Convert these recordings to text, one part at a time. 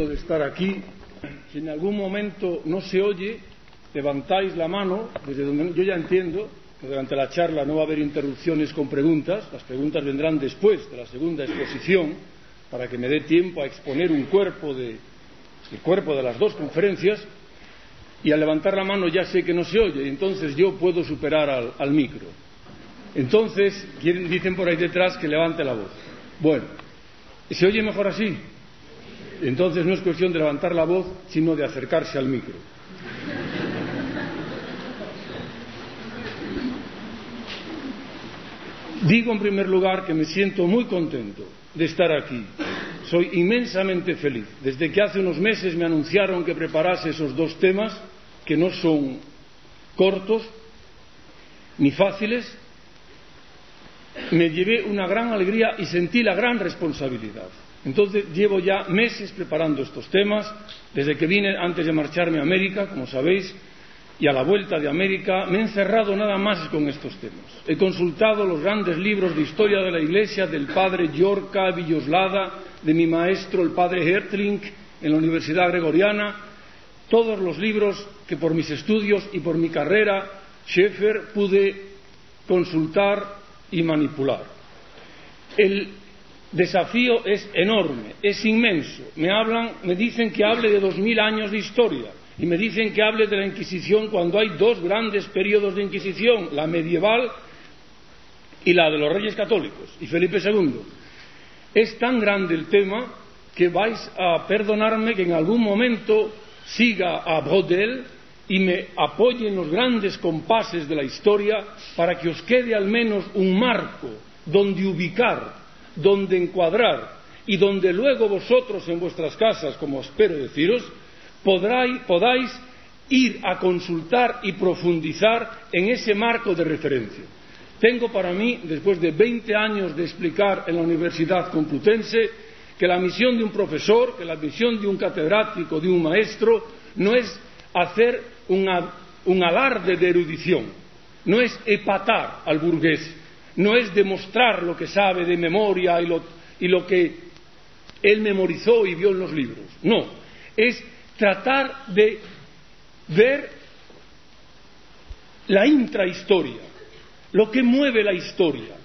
de estar aquí. Si en algún momento no se oye, levantáis la mano, desde donde yo ya entiendo que durante la charla no va a haber interrupciones con preguntas, las preguntas vendrán después de la segunda exposición, para que me dé tiempo a exponer un cuerpo de, el cuerpo de las dos conferencias, y al levantar la mano ya sé que no se oye, y entonces yo puedo superar al, al micro. Entonces, dicen por ahí detrás que levante la voz. Bueno, ¿se oye mejor así? Entonces no es cuestión de levantar la voz, sino de acercarse al micro. Digo en primer lugar que me siento muy contento de estar aquí. Soy inmensamente feliz. Desde que hace unos meses me anunciaron que preparase esos dos temas, que no son cortos ni fáciles, me llevé una gran alegría y sentí la gran responsabilidad. Entonces llevo ya meses preparando estos temas, desde que vine antes de marcharme a América, como sabéis, y a la vuelta de América me he encerrado nada más con estos temas. He consultado los grandes libros de historia de la Iglesia del padre Yorka Villoslada, de mi maestro el padre Hertling en la Universidad Gregoriana, todos los libros que por mis estudios y por mi carrera Schaeffer pude consultar y manipular. El desafío es enorme, es inmenso. Me hablan, me dicen que hable de dos mil años de historia y me dicen que hable de la Inquisición cuando hay dos grandes periodos de Inquisición, la medieval y la de los Reyes Católicos y Felipe II. Es tan grande el tema que vais a perdonarme que en algún momento siga a Brodel y me apoye en los grandes compases de la historia para que os quede al menos un marco donde ubicar, donde encuadrar y donde luego vosotros en vuestras casas, como espero deciros, podáis ir a consultar y profundizar en ese marco de referencia. Tengo para mí, después de 20 años de explicar en la Universidad Complutense, que la misión de un profesor, que la misión de un catedrático, de un maestro, no es hacer un alarde de erudición, no es epatar al burgués, no es demostrar lo que sabe de memoria y lo, que él memorizó y vio en los libros, no, es tratar de ver la intrahistoria, lo que mueve la historia,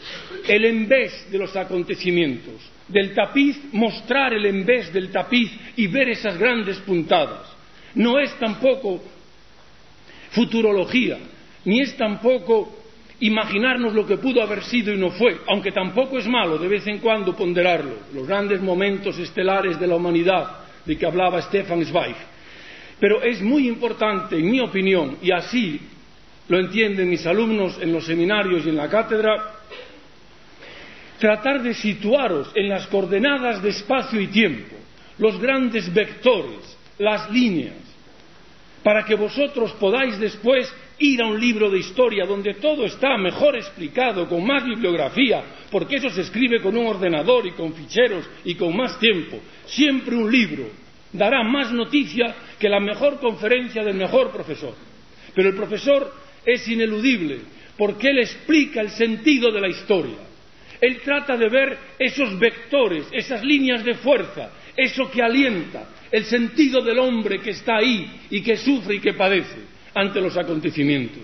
el envés de los acontecimientos, del tapiz, mostrar el envés del tapiz y ver esas grandes puntadas. No es tampoco futurología, ni es tampoco imaginarnos lo que pudo haber sido y no fue, aunque tampoco es malo de vez en cuando ponderarlo, los grandes momentos estelares de la humanidad de que hablaba Stefan Zweig. Pero es muy importante, en mi opinión, y así lo entienden mis alumnos en los seminarios y en la cátedra, tratar de situaros en las coordenadas de espacio y tiempo, los grandes vectores, las líneas, para que vosotros podáis después ir a un libro de historia donde todo está mejor explicado, con más bibliografía, porque eso se escribe con un ordenador y con ficheros y con más tiempo. Siempre un libro dará más noticia que la mejor conferencia del mejor profesor. Pero el profesor es ineludible porque él explica el sentido de la historia. Él trata de ver esos vectores, esas líneas de fuerza, eso que alienta, el sentido del hombre que está ahí y que sufre y que padece ante los acontecimientos.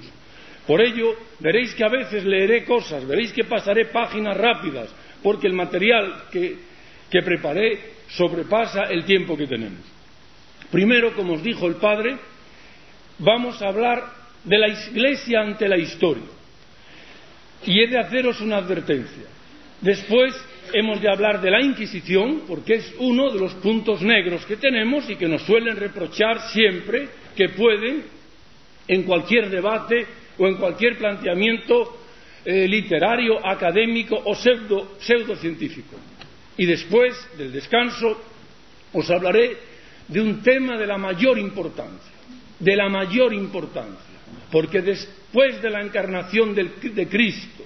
Por ello, veréis que a veces leeré cosas, veréis que pasaré páginas rápidas, porque el material que, que preparé sobrepasa el tiempo que tenemos. Primero, como os dijo el Padre, vamos a hablar de la Iglesia ante la historia. Y he de haceros una advertencia. Después hemos de hablar de la Inquisición, porque es uno de los puntos negros que tenemos y que nos suelen reprochar siempre que pueden, en cualquier debate o en cualquier planteamiento eh, literario, académico o pseudo, pseudocientífico. Y después del descanso os hablaré de un tema de la mayor importancia, de la mayor importancia, porque después de la encarnación de Cristo,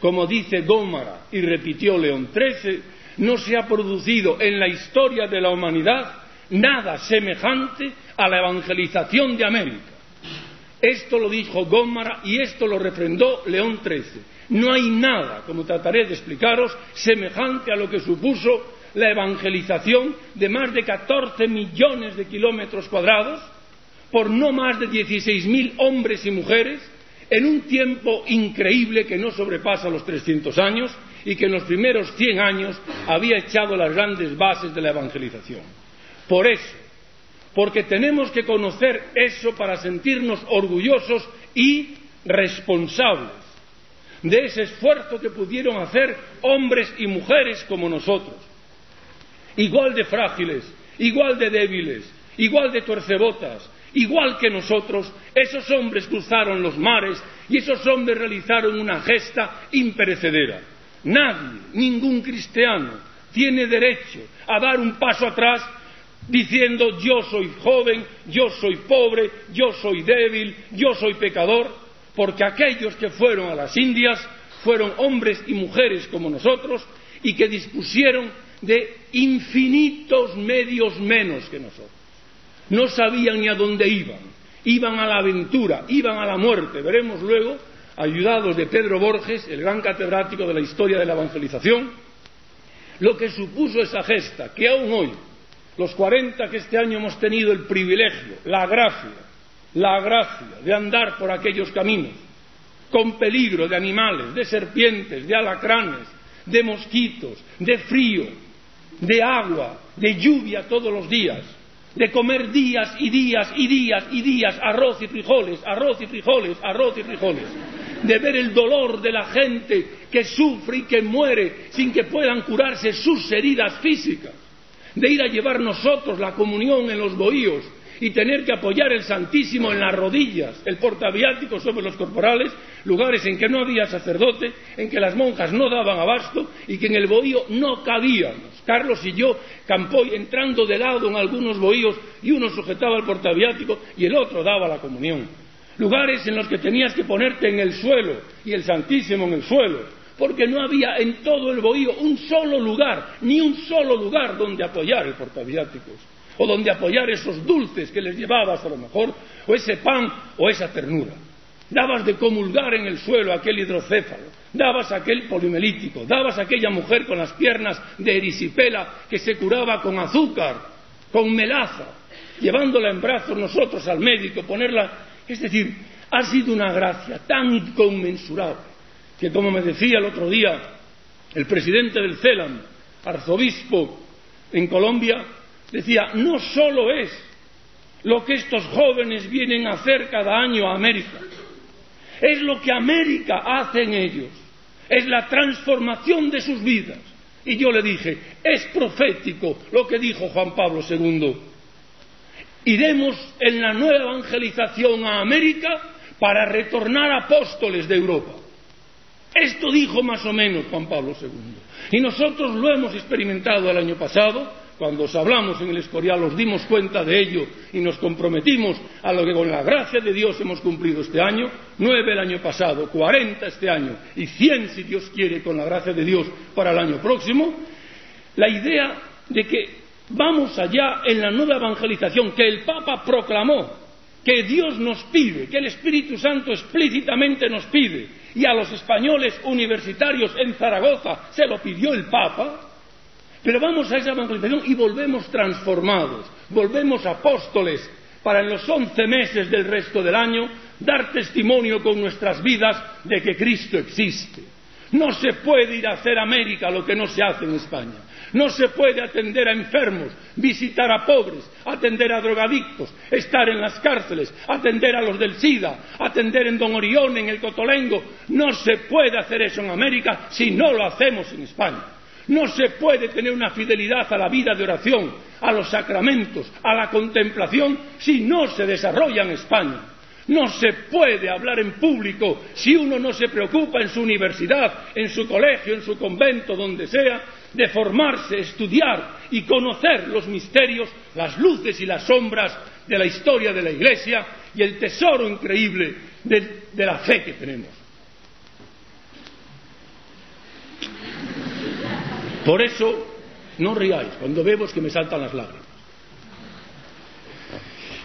como dice Gómara y repitió León XIII, no se ha producido en la historia de la humanidad nada semejante a la evangelización de América. Esto lo dijo Gómara y esto lo refrendó León XIII. No hay nada, como trataré de explicaros, semejante a lo que supuso la evangelización de más de 14 millones de kilómetros cuadrados por no más de 16.000 hombres y mujeres en un tiempo increíble que no sobrepasa los 300 años y que en los primeros 100 años había echado las grandes bases de la evangelización. Por eso, porque tenemos que conocer eso para sentirnos orgullosos y responsables de ese esfuerzo que pudieron hacer hombres y mujeres como nosotros, igual de frágiles, igual de débiles, igual de tuercebotas, igual que nosotros, esos hombres cruzaron los mares y esos hombres realizaron una gesta imperecedera. Nadie, ningún cristiano, tiene derecho a dar un paso atrás diciendo yo soy joven, yo soy pobre, yo soy débil, yo soy pecador, porque aquellos que fueron a las Indias fueron hombres y mujeres como nosotros y que dispusieron de infinitos medios menos que nosotros. No sabían ni a dónde iban, iban a la aventura, iban a la muerte. Veremos luego, ayudados de Pedro Borges, el gran catedrático de la historia de la evangelización, lo que supuso esa gesta, que aún hoy, los cuarenta que este año hemos tenido el privilegio, la gracia, la gracia de andar por aquellos caminos, con peligro de animales, de serpientes, de alacranes, de mosquitos, de frío, de agua, de lluvia todos los días, de comer días y días y días y días arroz y frijoles, arroz y frijoles, arroz y frijoles, de ver el dolor de la gente que sufre y que muere sin que puedan curarse sus heridas físicas, de ir a llevar nosotros la comunión en los bohíos, y tener que apoyar el Santísimo en las rodillas, el portaviático sobre los corporales, lugares en que no había sacerdote, en que las monjas no daban abasto y que en el bohío no cabíamos. Carlos y yo, Campoy, entrando de lado en algunos bohíos y uno sujetaba el portaviático y el otro daba la comunión. Lugares en los que tenías que ponerte en el suelo y el Santísimo en el suelo, porque no había en todo el bohío un solo lugar, ni un solo lugar donde apoyar el portaviáticos o donde apoyar esos dulces que les llevabas a lo mejor, o ese pan o esa ternura. Dabas de comulgar en el suelo aquel hidrocéfalo, dabas aquel polimelítico, dabas aquella mujer con las piernas de erisipela que se curaba con azúcar, con melaza, llevándola en brazos nosotros al médico, ponerla. Es decir, ha sido una gracia tan inconmensurable que, como me decía el otro día el presidente del CELAM, arzobispo en Colombia, decía, no solo es lo que estos jóvenes vienen a hacer cada año a América, es lo que América hace en ellos, es la transformación de sus vidas. Y yo le dije, es profético lo que dijo Juan Pablo II. Iremos en la nueva evangelización a América para retornar apóstoles de Europa. Esto dijo más o menos Juan Pablo II. Y nosotros lo hemos experimentado el año pasado cuando os hablamos en el Escorial nos dimos cuenta de ello y nos comprometimos a lo que con la gracia de Dios hemos cumplido este año, nueve el año pasado, cuarenta este año y cien si Dios quiere con la gracia de Dios para el año próximo, la idea de que vamos allá en la nueva evangelización que el Papa proclamó, que Dios nos pide, que el Espíritu Santo explícitamente nos pide, y a los españoles universitarios en Zaragoza se lo pidió el Papa, pero vamos a esa evangelización y volvemos transformados, volvemos apóstoles para en los once meses del resto del año dar testimonio con nuestras vidas de que Cristo existe. No se puede ir a hacer América lo que no se hace en España. No se puede atender a enfermos, visitar a pobres, atender a drogadictos, estar en las cárceles, atender a los del SIDA, atender en Don Orión, en el Cotolengo. No se puede hacer eso en América si no lo hacemos en España. No se puede tener una fidelidad a la vida de oración, a los sacramentos, a la contemplación, si no se desarrolla en España. No se puede hablar en público si uno no se preocupa en su universidad, en su colegio, en su convento, donde sea, de formarse, estudiar y conocer los misterios, las luces y las sombras de la historia de la Iglesia y el tesoro increíble de, la fe que tenemos. Por eso, no riáis, cuando veo que me saltan las lágrimas.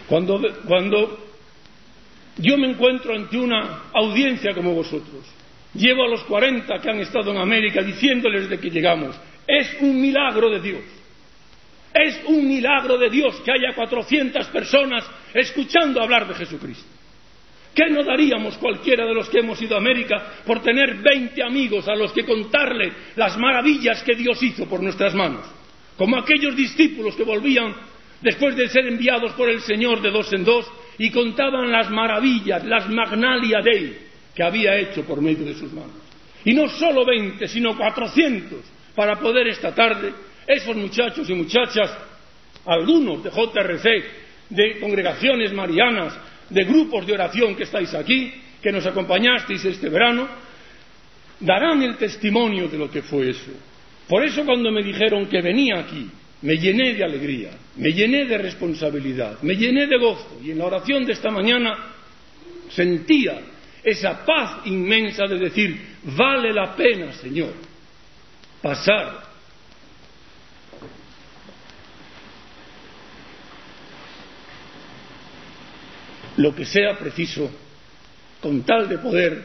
Cuando, cuando yo me encuentro ante una audiencia como vosotros, llevo a los 40 que han estado en América diciéndoles de que llegamos, Es un milagro de Dios. Es un milagro de Dios que haya 400 personas escuchando hablar de Jesucristo. ¿Qué no daríamos cualquiera de los que hemos ido a América por tener 20 amigos a los que contarle las maravillas que Dios hizo por nuestras manos? Como aquellos discípulos que volvían después de ser enviados por el Señor de dos en dos y contaban las maravillas, las magnalia de Él que había hecho por medio de sus manos. Y no solo 20, sino 400 para poder esta tarde, esos muchachos y muchachas, algunos de JRC, de congregaciones marianas, de grupos de oración que estáis aquí, que nos acompañasteis este verano, darán el testimonio de lo que fue eso. Por eso cuando me dijeron que venía aquí, me llené de alegría, me llené de responsabilidad, me llené de gozo y en la oración de esta mañana sentía esa paz inmensa de decir, vale la pena, Señor, pasar lo que sea preciso con tal de poder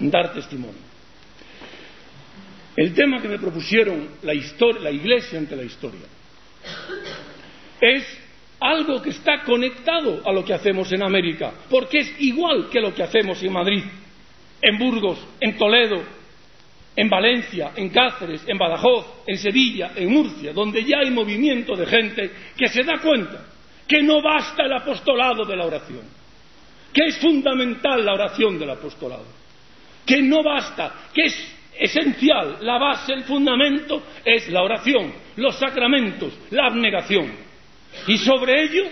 dar testimonio. El tema que me propusieron la, Iglesia ante la historia es algo que está conectado a lo que hacemos en América, porque es igual que lo que hacemos en Madrid, en Burgos, en Toledo, en Valencia, en Cáceres, en Badajoz, en Sevilla, en Murcia, donde ya hay movimiento de gente que se da cuenta que no basta el apostolado de la oración, que es fundamental la oración del apostolado, que no basta, que es esencial, la base, el fundamento es la oración, los sacramentos, la abnegación. Y sobre ello,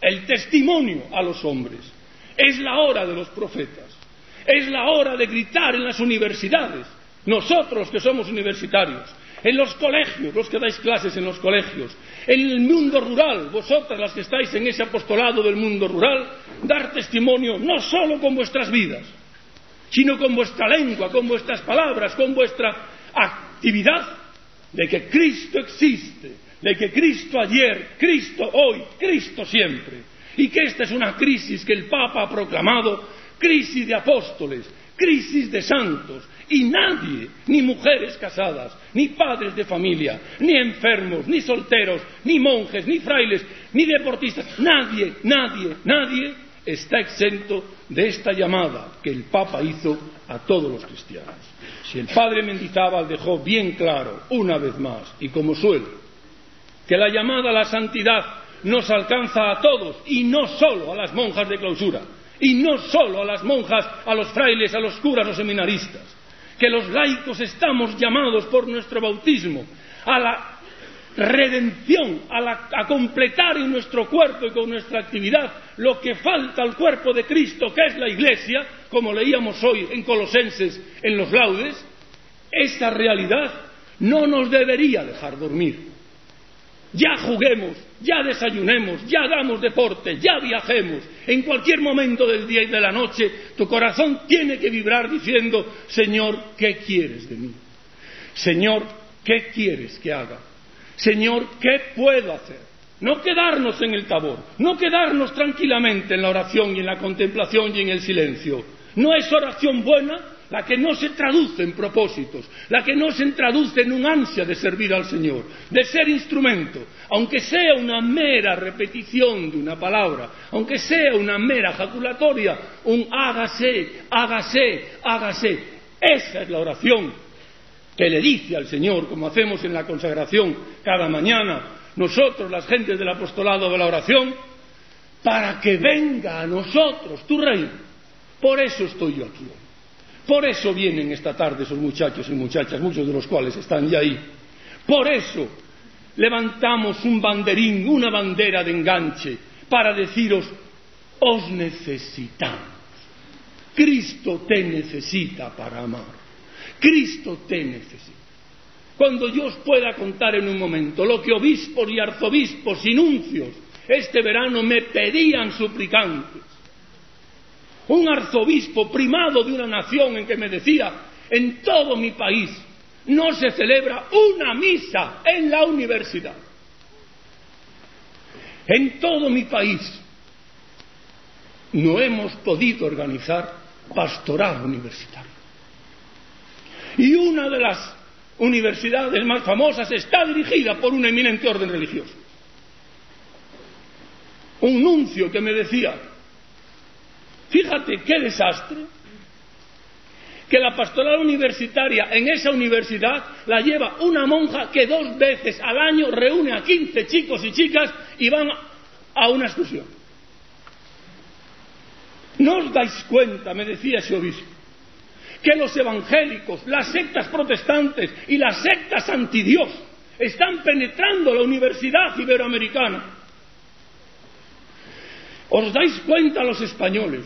el testimonio a los hombres. Es la hora de los profetas. Es la hora de gritar en las universidades. Nosotros que somos universitarios, en los colegios, los que dais clases en los colegios, en el mundo rural, vosotras las que estáis en ese apostolado del mundo rural, dar testimonio no solo con vuestras vidas, sino con vuestra lengua, con vuestras palabras, con vuestra actividad de que Cristo existe, de que Cristo ayer, Cristo hoy, Cristo siempre, y que esta es una crisis que el Papa ha proclamado, crisis de apóstoles, crisis de santos, y nadie, ni mujeres casadas, ni padres de familia, ni enfermos, ni solteros, ni monjes, ni frailes, ni deportistas, nadie, nadie, nadie está exento de esta llamada que el Papa hizo a todos los cristianos. Si el padre Mendizábal dejó bien claro, una vez más, y como suele, que la llamada a la santidad nos alcanza a todos y no solo a las monjas de clausura, y no solo a las monjas, a los frailes, a los curas o seminaristas, que los laicos estamos llamados por nuestro bautismo a la redención, a, completar en nuestro cuerpo y con nuestra actividad lo que falta al cuerpo de Cristo, que es la Iglesia, como leíamos hoy en Colosenses en los laudes, esta realidad no nos debería dejar dormir. Ya juguemos, ya desayunemos, ya hagamos deporte, ya viajemos. En cualquier momento del día y de la noche, tu corazón tiene que vibrar diciendo, Señor, ¿qué quieres de mí? Señor, ¿qué quieres que haga? Señor, ¿qué puedo hacer? No quedarnos en el tabor, no quedarnos tranquilamente en la oración y en la contemplación y en el silencio. No es oración buena la que no se traduce en propósitos, la que no se traduce en un ansia de servir al Señor, de ser instrumento, aunque sea una mera repetición de una palabra, aunque sea una mera jaculatoria, un hágase, hágase, hágase. Esa es la oración que le dice al Señor, como hacemos en la consagración cada mañana, nosotros, las gentes del apostolado de la oración, para que venga a nosotros tu reino. Por eso estoy yo aquí hoy. Por eso vienen esta tarde esos muchachos y muchachas, muchos de los cuales están ya ahí. Por eso levantamos un banderín, una bandera de enganche, para deciros, os necesitamos. Cristo te necesita para amar. Cristo te necesita. Cuando yo os pueda contar en un momento lo que obispos y arzobispos y nuncios este verano me pedían suplicantes. Un arzobispo primado de una nación en que me decía, en todo mi país no se celebra una misa en la universidad. En todo mi país no hemos podido organizar pastoral universitario. Y una de las universidades más famosas está dirigida por un eminente orden religioso. Un nuncio que me decía, fíjate qué desastre, que la pastoral universitaria en esa universidad la lleva una monja que dos veces al año reúne a 15 chicos y chicas y van a una excursión. ¿No os dais cuenta, me decía ese obispo, que los evangélicos, las sectas protestantes y las sectas antidios están penetrando la universidad iberoamericana? ¿Os dais cuenta los españoles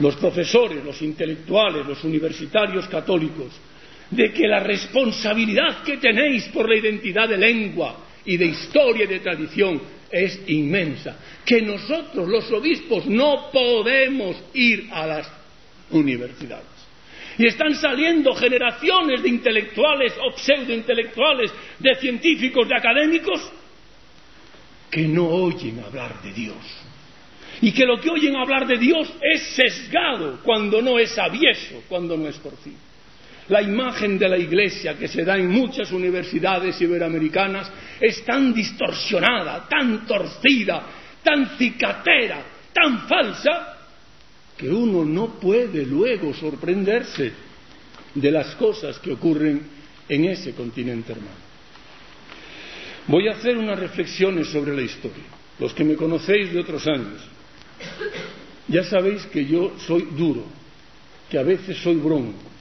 los profesores, los intelectuales, los universitarios católicos, de que la responsabilidad que tenéis por la identidad de lengua y de historia y de tradición es inmensa, que nosotros los obispos no podemos ir a las universidades. Y están saliendo generaciones de intelectuales o pseudointelectuales, de científicos, de académicos, que no oyen hablar de Dios y que lo que oyen hablar de Dios es sesgado cuando no es avieso, cuando no es por fin. La imagen de la Iglesia que se da en muchas universidades iberoamericanas es tan distorsionada, tan torcida, tan cicatera, tan falsa, que uno no puede luego sorprenderse de las cosas que ocurren en ese continente hermano. Voy a hacer unas reflexiones sobre la historia. Los que me conocéis de otros años, ya sabéis que yo soy duro, que a veces soy bronco,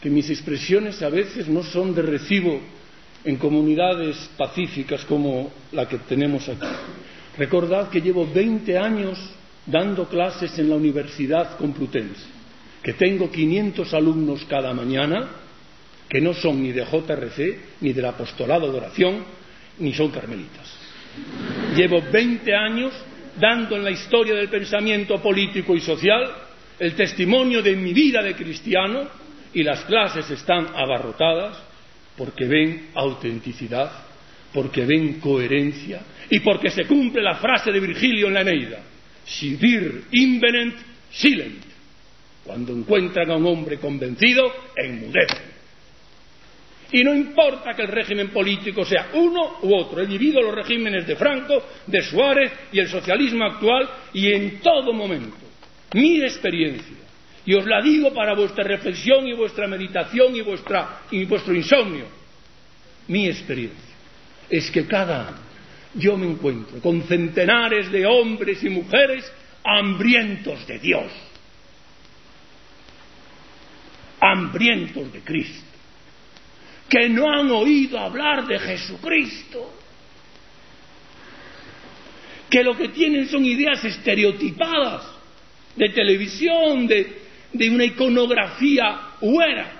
que mis expresiones a veces no son de recibo en comunidades pacíficas como la que tenemos aquí. Recordad que llevo 20 años dando clases en la Universidad Complutense, que tengo 500 alumnos cada mañana, que no son ni de JRC, ni del apostolado de oración, ni son carmelitas. Llevo 20 años dando en la historia del pensamiento político y social el testimonio de mi vida de cristiano y las clases están abarrotadas porque ven autenticidad, porque ven coherencia y porque se cumple la frase de Virgilio en la Eneida, si vir invenent silent, cuando encuentran a un hombre convencido, enmudecen. Y no importa que el régimen político sea uno u otro. He vivido los regímenes de Franco, de Suárez y el socialismo actual y en todo momento. Mi experiencia. Y os la digo para vuestra reflexión y vuestra meditación y, vuestra, y vuestro insomnio. Mi experiencia es que cada año yo me encuentro con centenares de hombres y mujeres hambrientos de Dios, hambrientos de Cristo. Que no han oído hablar de Jesucristo, que lo que tienen son ideas estereotipadas de televisión, de, de una iconografía huera.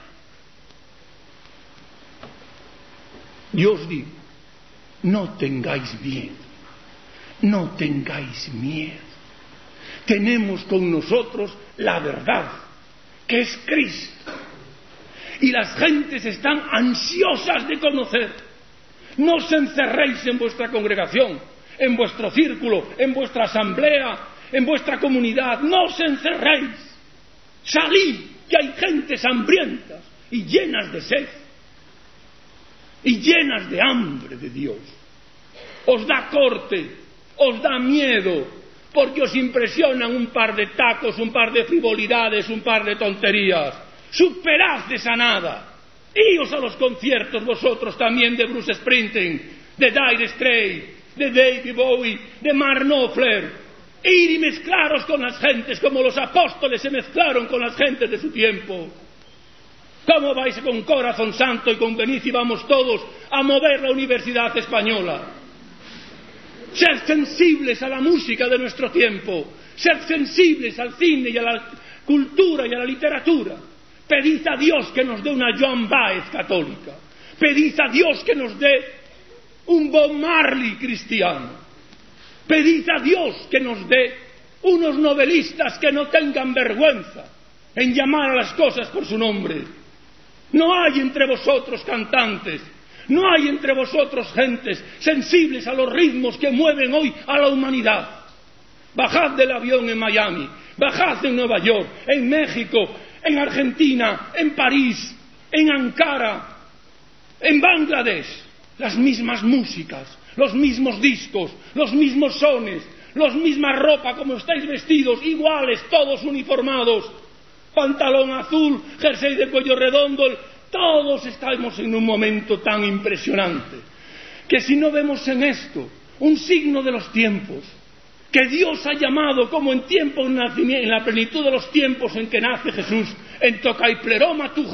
Dios digo, no tengáis miedo, no tengáis miedo. Tenemos con nosotros la verdad, que es Cristo y las gentes están ansiosas de conocer. No os encerréis en vuestra congregación, en vuestro círculo, en vuestra asamblea, en vuestra comunidad. No os encerréis. Salid, que hay gentes hambrientas y llenas de sed y llenas de hambre de Dios. Os da corte, os da miedo, porque os impresionan un par de tacos, un par de frivolidades, un par de tonterías superad de sanada. Ios a los conciertos vosotros también de Bruce Springsteen, de Dire Straits, de David Bowie, de Mark Knopfler. Ir y mezclaros con las gentes como los apóstoles se mezclaron con las gentes de su tiempo. ¿Cómo vais con corazón santo y con Benicio vamos todos a mover la universidad española? Ser sensibles a la música de nuestro tiempo, ser sensibles al cine y a la cultura y a la literatura. Pedid a Dios que nos dé una Joan Baez católica. Pedid a Dios que nos dé un Bob Marley cristiano. Pedid a Dios que nos dé unos novelistas que no tengan vergüenza en llamar a las cosas por su nombre. No hay entre vosotros cantantes, no hay entre vosotros gentes sensibles a los ritmos que mueven hoy a la humanidad. Bajad del avión en Miami, bajad en Nueva York, en México, en Argentina, en París, en Ankara, en Bangladesh. Las mismas músicas, los mismos discos, los mismos sones, las mismas ropa como estáis vestidos, iguales, todos uniformados. Pantalón azul, jersey de cuello redondo, todos estamos en un momento tan impresionante que si no vemos en esto un signo de los tiempos, que Dios ha llamado como en tiempo en la plenitud de los tiempos en que nace Jesús, en Tocaipleroma tu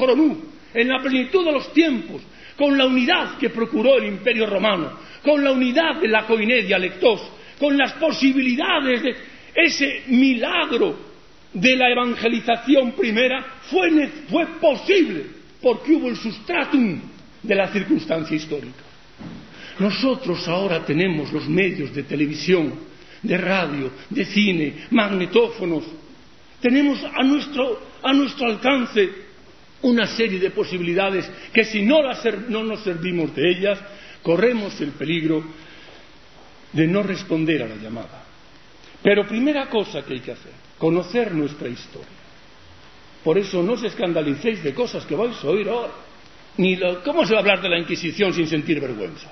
en la plenitud de los tiempos, con la unidad que procuró el Imperio Romano, con la unidad de la coinedia lectos, con las posibilidades de ese milagro de la evangelización primera, fue, posible porque hubo el sustratum de la circunstancia histórica. Nosotros ahora tenemos los medios de televisión, de radio, de cine, magnetófonos. Tenemos a nuestro, a nuestro alcance una serie de posibilidades que si no, no nos servimos de ellas, corremos el peligro de no responder a la llamada. Pero primera cosa que hay que hacer, conocer nuestra historia. Por eso no os escandalicéis de cosas que vais a oír ahora. Ni ¿Cómo se va a hablar de la Inquisición sin sentir vergüenza?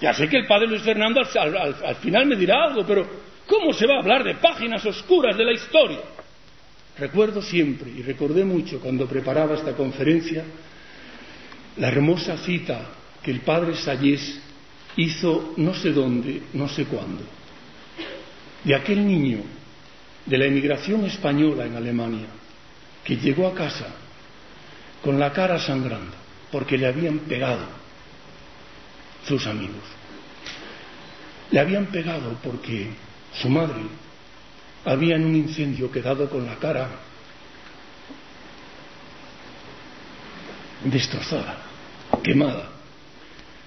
Ya sé que el padre Luis Fernando al, final me dirá algo, pero ¿cómo se va a hablar de páginas oscuras de la historia? Recuerdo siempre, y recordé mucho cuando preparaba esta conferencia, la hermosa cita que el padre Sayés hizo no sé dónde, no sé cuándo, de aquel niño de la emigración española en Alemania que llegó a casa con la cara sangrando porque le habían pegado sus amigos. Le habían pegado porque su madre había en un incendio quedado con la cara destrozada, quemada.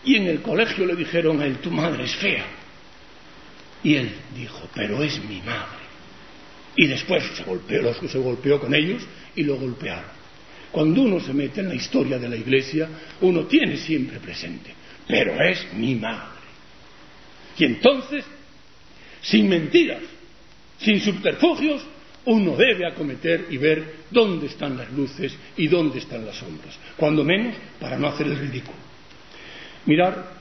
Y en el colegio le dijeron a él, tu madre es fea. Y él dijo, pero es mi madre. Y después se golpeó, se golpeó con ellos y lo golpearon. Cuando uno se mete en la historia de la iglesia, uno tiene siempre presente pero es mi madre. Y entonces, sin mentiras, sin subterfugios, uno debe acometer y ver dónde están las luces y dónde están las sombras, cuando menos para no hacer el ridículo. Mirar,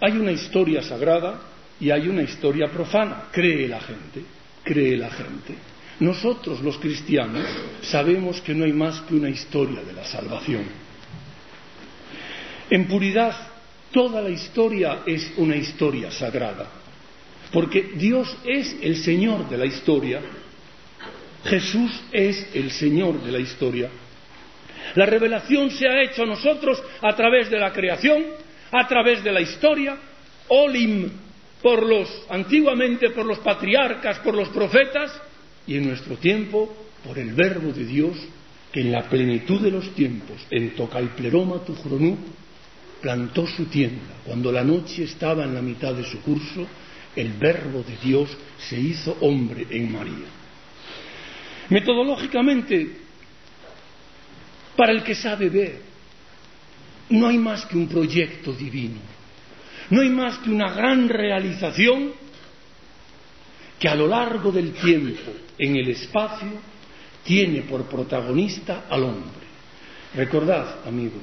hay una historia sagrada y hay una historia profana, cree la gente, cree la gente. Nosotros los cristianos sabemos que no hay más que una historia de la salvación. En puridad Toda la historia es una historia sagrada, porque Dios es el Señor de la historia, Jesús es el Señor de la historia. La revelación se ha hecho a nosotros a través de la creación, a través de la historia, olim por los antiguamente por los patriarcas, por los profetas y en nuestro tiempo por el verbo de Dios que en la plenitud de los tiempos en Tocalpleroma tu plantó su tienda. Cuando la noche estaba en la mitad de su curso, el verbo de Dios se hizo hombre en María. Metodológicamente, para el que sabe ver, no hay más que un proyecto divino, no hay más que una gran realización que a lo largo del tiempo, en el espacio, tiene por protagonista al hombre. Recordad, amigos,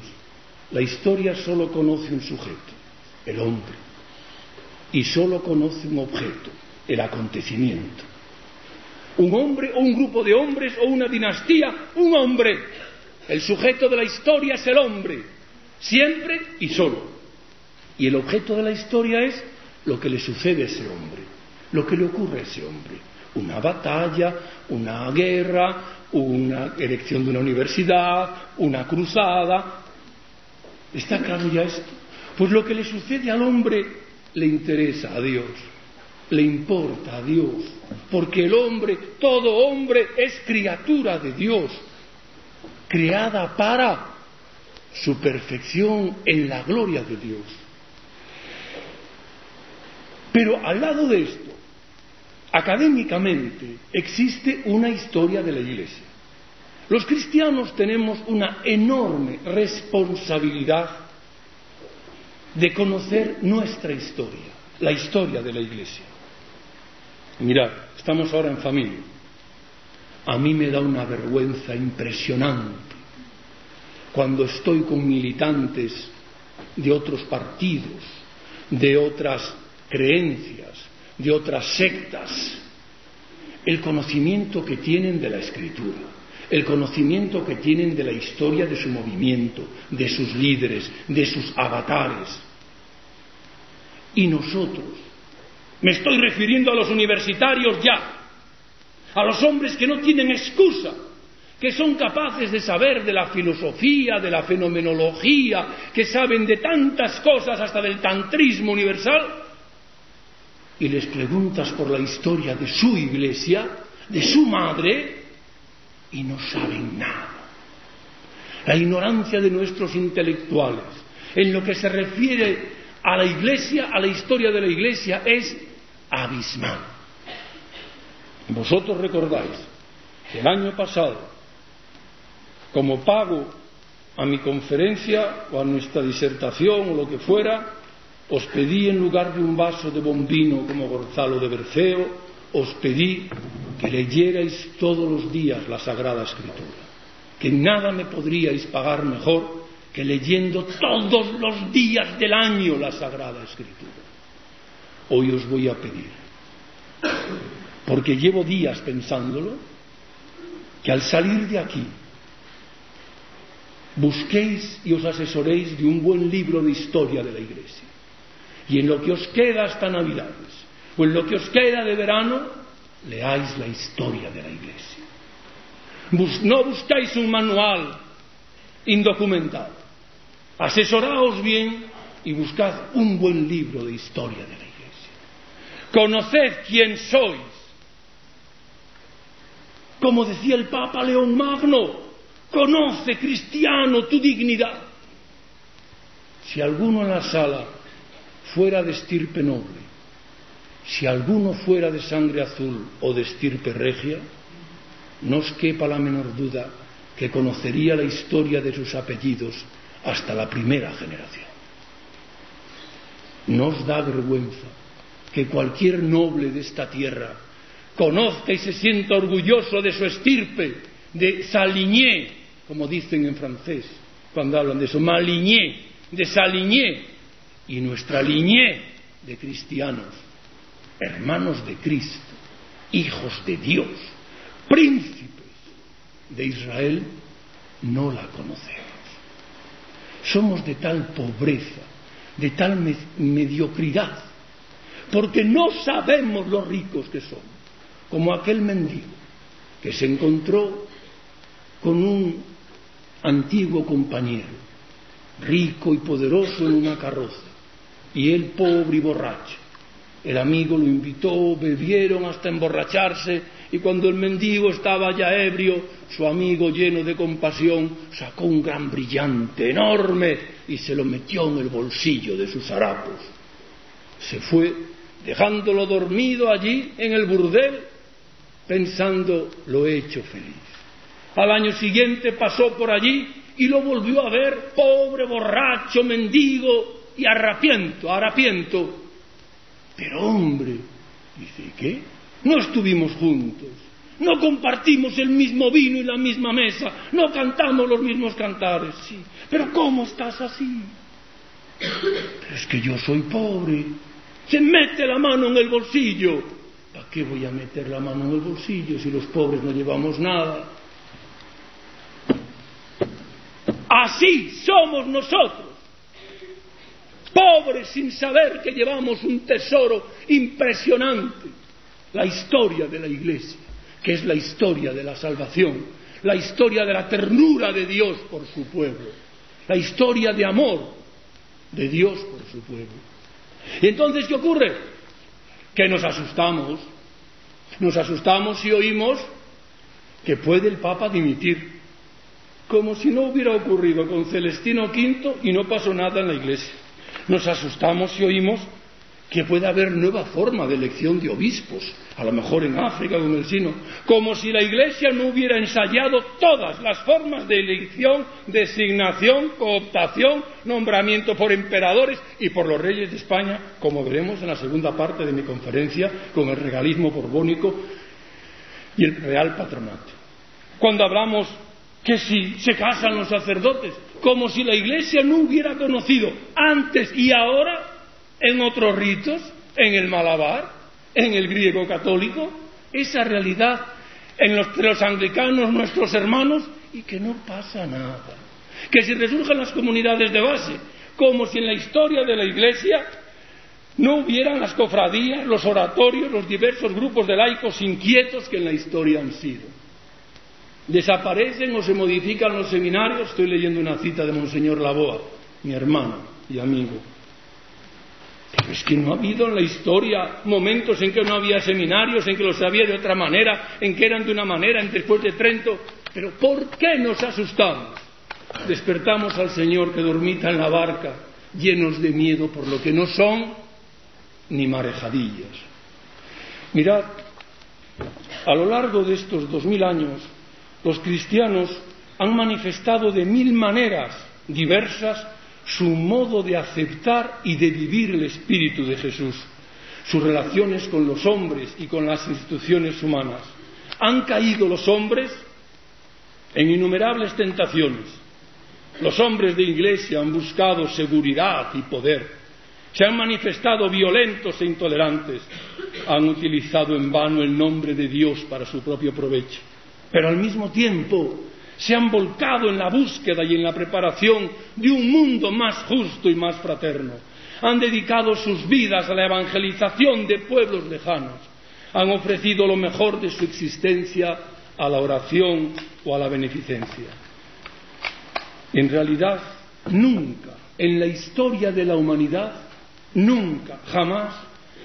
la historia solo conoce un sujeto, el hombre, y solo conoce un objeto, el acontecimiento. Un hombre o un grupo de hombres o una dinastía, un hombre. El sujeto de la historia es el hombre, siempre y solo. Y el objeto de la historia es lo que le sucede a ese hombre, lo que le ocurre a ese hombre. Una batalla, una guerra, una erección de una universidad, una cruzada, ¿Está claro ya esto? Pues lo que le sucede al hombre le interesa a Dios, le importa a Dios, porque el hombre, todo hombre es criatura de Dios, creada para su perfección en la gloria de Dios. Pero al lado de esto, académicamente existe una historia de la Iglesia. Los cristianos tenemos una enorme responsabilidad de conocer nuestra historia, la historia de la Iglesia. Mirad, estamos ahora en familia. A mí me da una vergüenza impresionante cuando estoy con militantes de otros partidos, de otras creencias, de otras sectas, el conocimiento que tienen de la escritura, el conocimiento que tienen de la historia de su movimiento, de sus líderes, de sus avatares. Y nosotros, me estoy refiriendo a los universitarios ya, a los hombres que no tienen excusa, que son capaces de saber de la filosofía, de la fenomenología, que saben de tantas cosas, hasta del tantrismo universal, y les preguntas por la historia de su iglesia, de su madre, y no saben nada. La ignorancia de nuestros intelectuales en lo que se refiere a la iglesia, a la historia de la iglesia, es abismal. Vosotros recordáis que el año pasado, como pago a mi conferencia o a nuestra disertación o lo que fuera, os pedí en lugar de un vaso de bombino como Gonzalo de Berceo, os pedí que leyerais todos los días la Sagrada Escritura, que nada me podríais pagar mejor que leyendo todos los días del año la Sagrada Escritura. Hoy os voy a pedir, porque llevo días pensándolo, que al salir de aquí busquéis y os asesoréis de un buen libro de historia de la Iglesia y en lo que os queda hasta Navidades, en lo que os queda de verano, leáis la historia de la Iglesia. no buscáis un manual indocumentado. Asesoraos bien y buscad un buen libro de historia de la Iglesia. Conoced quién sois. Como decía el Papa León Magno, conoce, cristiano, tu dignidad. Si alguno en la sala fuera de estirpe noble, si alguno fuera de sangre azul o de estirpe regia, no os quepa la menor duda que conocería la historia de sus apellidos hasta la primera generación. ¿No os da vergüenza que cualquier noble de esta tierra conozca y se sienta orgulloso de su estirpe, de Saligné, como dicen en francés cuando hablan de eso, Maligné, de Saligné, y nuestra línea de cristianos, hermanos de Cristo, hijos de Dios, príncipes de Israel, no la conocemos. Somos de tal pobreza, de tal mediocridad, porque no sabemos lo ricos que somos, como aquel mendigo que se encontró con un antiguo compañero, rico y poderoso en una carroza, y él pobre y borracho. El amigo lo invitó, bebieron hasta emborracharse y cuando el mendigo estaba ya ebrio, su amigo lleno de compasión sacó un gran brillante enorme y se lo metió en el bolsillo de sus harapos. Se fue, dejándolo dormido allí en el burdel, pensando lo he hecho feliz. Al año siguiente pasó por allí y lo volvió a ver, pobre, borracho, mendigo, y arrapiento, arrapiento. Pero hombre, dice, ¿qué? No estuvimos juntos, no compartimos el mismo vino y la misma mesa, no cantamos los mismos cantares, sí. Pero ¿cómo estás así? Pero es que yo soy pobre. Se mete la mano en el bolsillo. ¿Para qué voy a meter la mano en el bolsillo si los pobres no llevamos nada? Así somos nosotros pobres sin saber que llevamos un tesoro impresionante, la historia de la Iglesia, que es la historia de la salvación, la historia de la ternura de Dios por su pueblo, la historia de amor de Dios por su pueblo. Y entonces, ¿qué ocurre? Que nos asustamos, nos asustamos y oímos que puede el Papa dimitir, como si no hubiera ocurrido con Celestino V y no pasó nada en la Iglesia. Nos asustamos y oímos que puede haber nueva forma de elección de obispos, a lo mejor en África con el sino, como si la Iglesia no hubiera ensayado todas las formas de elección, designación, cooptación, nombramiento por emperadores y por los reyes de España, como veremos en la segunda parte de mi conferencia con el regalismo borbónico y el real patronato. Cuando hablamos que si se casan los sacerdotes, como si la Iglesia no hubiera conocido antes y ahora en otros ritos, en el malabar, en el griego católico, esa realidad en los, los anglicanos, nuestros hermanos, y que no pasa nada. Que si resurgen las comunidades de base, como si en la historia de la Iglesia no hubieran las cofradías, los oratorios, los diversos grupos de laicos inquietos que en la historia han sido. Desaparecen o se modifican los seminarios. Estoy leyendo una cita de Monseñor Laboa, mi hermano y amigo. Pero es que no ha habido en la historia momentos en que no había seminarios, en que los había de otra manera, en que eran de una manera, en después de Trento. Pero ¿por qué nos asustamos? Despertamos al Señor que dormita en la barca, llenos de miedo por lo que no son ni marejadillas. Mirad, a lo largo de estos dos mil años, los cristianos han manifestado de mil maneras diversas su modo de aceptar y de vivir el espíritu de Jesús, sus relaciones con los hombres y con las instituciones humanas. Han caído los hombres en innumerables tentaciones. Los hombres de iglesia han buscado seguridad y poder se han manifestado violentos e intolerantes, han utilizado en vano el nombre de Dios para su propio provecho, pero al mismo tiempo se han volcado en la búsqueda y en la preparación de un mundo más justo y más fraterno. Han dedicado sus vidas a la evangelización de pueblos lejanos. Han ofrecido lo mejor de su existencia a la oración o a la beneficencia. En realidad, nunca en la historia de la humanidad Nunca, jamás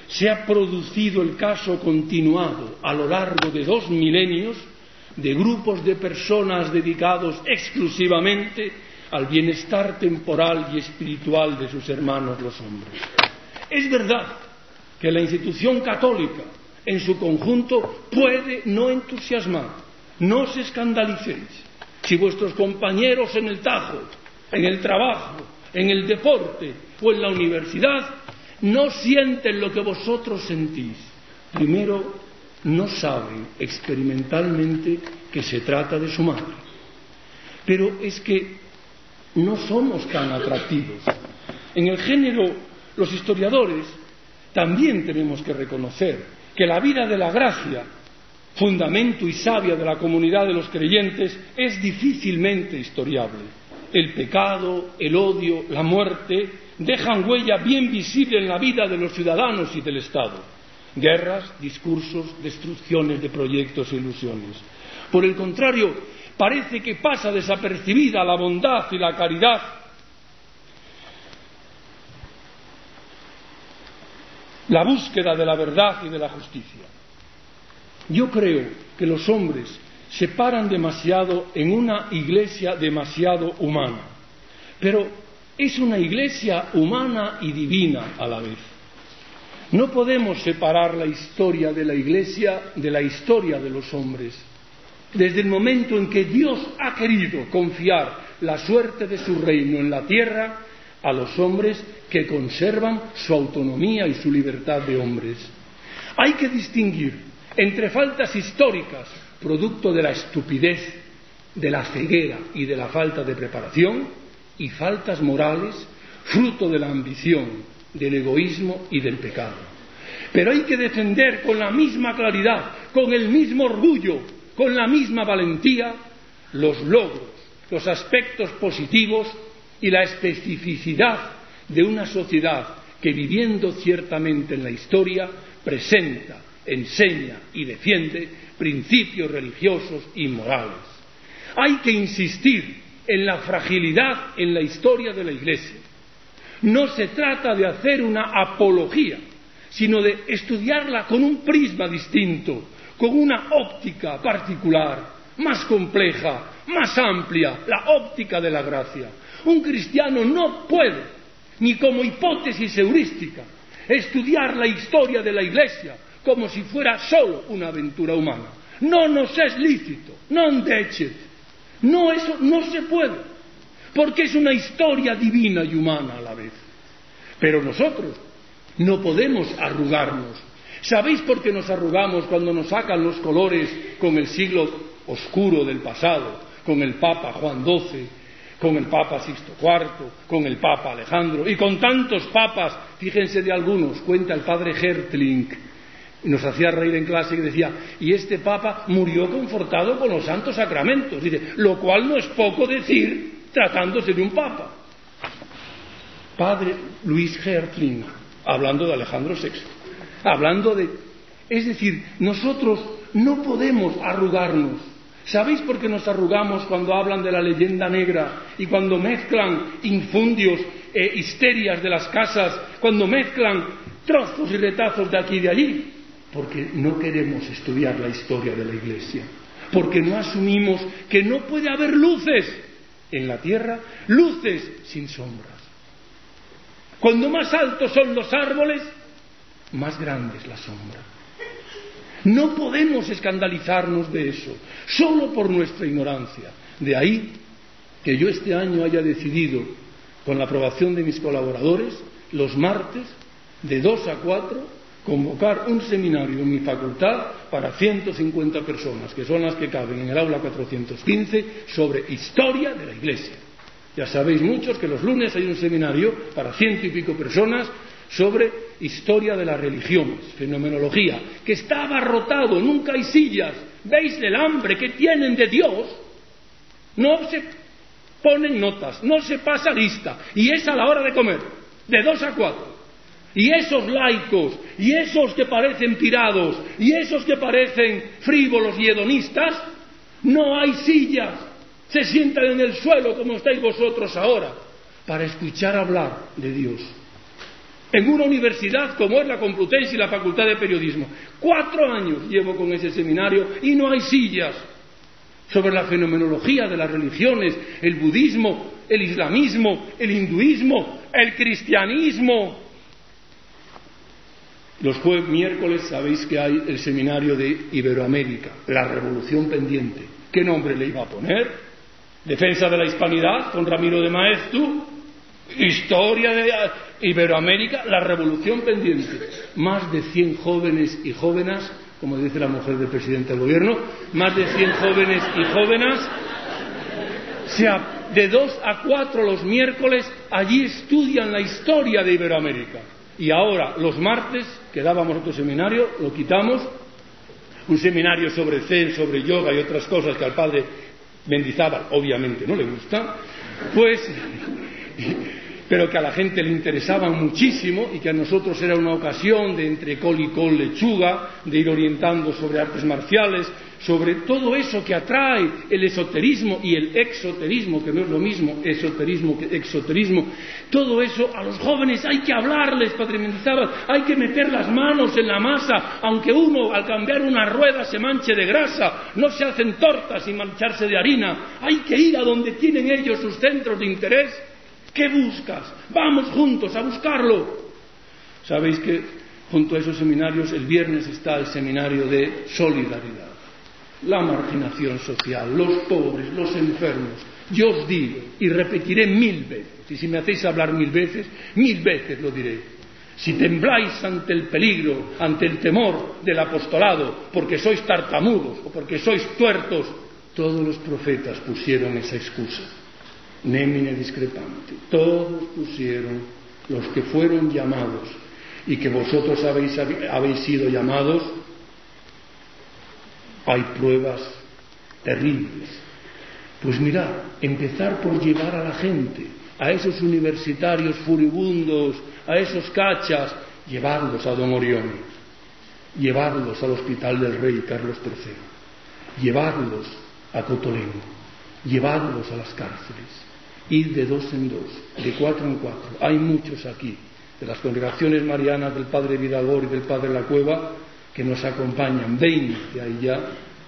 se ha producido el caso continuado a lo largo de dos milenios de grupos de personas dedicados exclusivamente al bienestar temporal y espiritual de sus hermanos los hombres. Es verdad que la institución católica en su conjunto puede no entusiasmar, no os escandalicéis. Si vuestros compañeros en el Tajo, en el trabajo, en el deporte o en la universidad no sienten lo que vosotros sentís. Primero, no saben experimentalmente que se trata de su madre. Pero es que no somos tan atractivos. En el género, los historiadores también tenemos que reconocer que la vida de la gracia, fundamento y savia de la comunidad de los creyentes, es difícilmente historiable el pecado, el odio, la muerte, dejan huella bien visible en la vida de los ciudadanos y del Estado. Guerras, discursos, destrucciones de proyectos e ilusiones. Por el contrario, parece que pasa desapercibida la bondad y la caridad la búsqueda de la verdad y de la justicia. Yo creo que los hombres se paran demasiado en una iglesia demasiado humana. Pero es una iglesia humana y divina a la vez. No podemos separar la historia de la iglesia de la historia de los hombres. Desde el momento en que Dios ha querido confiar la suerte de su reino en la tierra a los hombres que conservan su autonomía y su libertad de hombres. Hay que distinguir entre faltas históricas producto de la estupidez, de la ceguera y de la falta de preparación, y faltas morales, fruto de la ambición, del egoísmo y del pecado. Pero hay que defender con la misma claridad, con el mismo orgullo, con la misma valentía, los logros, los aspectos positivos y la especificidad de una sociedad que viviendo ciertamente en la historia presenta, enseña y defiende principios religiosos y morales. Hay que insistir en la fragilidad en la historia de la Iglesia. No se trata de hacer una apología, sino de estudiarla con un prisma distinto, con una óptica particular, más compleja, más amplia, la óptica de la gracia. Un cristiano no puede, ni como hipótesis heurística, estudiar la historia de la Iglesia como si fuera solo una aventura humana. No nos es lícito, non decet. No, eso no se puede, porque es una historia divina y humana a la vez. Pero nosotros no podemos arrugarnos. ¿Sabéis por qué nos arrugamos cuando nos sacan los colores con el siglo oscuro del pasado, con el Papa Juan XII, con el Papa Sixto IV, con el Papa Alejandro y con tantos papas, fíjense de algunos, cuenta el padre Hertling, nos hacía reír en clase y decía, y este Papa murió confortado con los santos sacramentos, dice, lo cual no es poco decir tratándose de un Papa. Padre Luis Hertling, hablando de Alejandro VI, hablando de... Es decir, nosotros no podemos arrugarnos. ¿Sabéis por qué nos arrugamos cuando hablan de la leyenda negra y cuando mezclan infundios e histerias de las casas, cuando mezclan trozos y retazos de aquí y de allí? Porque no queremos estudiar la historia de la Iglesia, porque no asumimos que no puede haber luces en la tierra, luces sin sombras. Cuando más altos son los árboles, más grande es la sombra. No podemos escandalizarnos de eso, solo por nuestra ignorancia. De ahí que yo este año haya decidido, con la aprobación de mis colaboradores, los martes, de dos a cuatro, convocar un seminario en mi facultad para 150 personas, que son las que caben en el aula 415, sobre historia de la Iglesia. Ya sabéis muchos que los lunes hay un seminario para ciento y pico personas sobre historia de las religiones, fenomenología, que está abarrotado, nunca hay sillas. ¿Veis el hambre que tienen de Dios? No se ponen notas, no se pasa lista, y es a la hora de comer, de dos a cuatro. Y esos laicos, y esos que parecen pirados, y esos que parecen frívolos y hedonistas, no hay sillas, se sientan en el suelo como estáis vosotros ahora, para escuchar hablar de Dios en una universidad como es la Complutense y la Facultad de Periodismo. Cuatro años llevo con ese seminario y no hay sillas sobre la fenomenología de las religiones, el budismo, el islamismo, el hinduismo, el cristianismo. Los jueves miércoles sabéis que hay el seminario de Iberoamérica, la revolución pendiente. ¿Qué nombre le iba a poner? Defensa de la hispanidad con Ramiro de Maeztu, historia de Iberoamérica, la revolución pendiente. Más de 100 jóvenes y jóvenes, como dice la mujer del presidente del gobierno, más de 100 jóvenes y jóvenes, de dos a cuatro los miércoles, allí estudian la historia de Iberoamérica. Y ahora, los martes, que dábamos otro seminario, lo quitamos, un seminario sobre Zen, sobre yoga y otras cosas que al padre Mendizábal obviamente no le gusta, pues pero que a la gente le interesaban muchísimo y que a nosotros era una ocasión de entre col y col lechuga, de ir orientando sobre artes marciales, sobre todo eso que atrae el esoterismo y el exoterismo, que no es lo mismo esoterismo que exoterismo, todo eso a los jóvenes hay que hablarles, Padre hay que meter las manos en la masa, aunque uno al cambiar una rueda se manche de grasa, no se hacen tortas sin mancharse de harina, hay que ir a donde tienen ellos sus centros de interés ¿Qué buscas? Vamos juntos a buscarlo. Sabéis que junto a esos seminarios el viernes está el seminario de solidaridad, la marginación social, los pobres, los enfermos. Yo os digo y repetiré mil veces, y si me hacéis hablar mil veces, mil veces lo diré. Si tembláis ante el peligro, ante el temor del apostolado, porque sois tartamudos o porque sois tuertos, todos los profetas pusieron esa excusa nemine discrepante. Todos pusieron los que fueron llamados y que vosotros habéis, habéis sido llamados, hay pruebas terribles. Pues mirad, empezar por llevar a la gente, a esos universitarios furibundos, a esos cachas, llevarlos a Don Orión, llevarlos al Hospital del Rey Carlos III, llevarlos a Cotolengo, llevarlos a las cárceles, ir de dos en dos, de cuatro en cuatro. Hay muchos aquí, de las congregaciones marianas del Padre Vidagor y del Padre La Cueva, que nos acompañan, veinte ahí ya,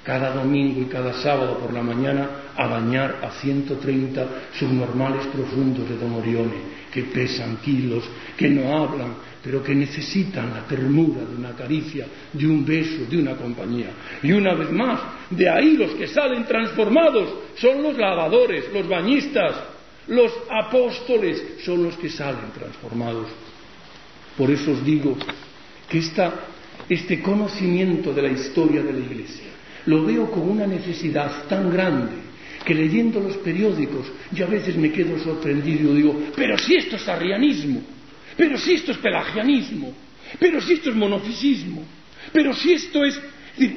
cada domingo y cada sábado por la mañana a bañar a 130 subnormales profundos de Don Orione, que pesan kilos, que no hablan, pero que necesitan la ternura de una caricia, de un beso, de una compañía. Y una vez más, de ahí los que salen transformados son los lavadores, los bañistas, los apóstoles son los que salen transformados. Por eso os digo que este conocimiento de la historia de la Iglesia lo veo con una necesidad tan grande que leyendo los periódicos yo a veces me quedo sorprendido y digo, pero si esto es arrianismo, pero si esto es pelagianismo, pero si esto es monofisismo, pero si esto es,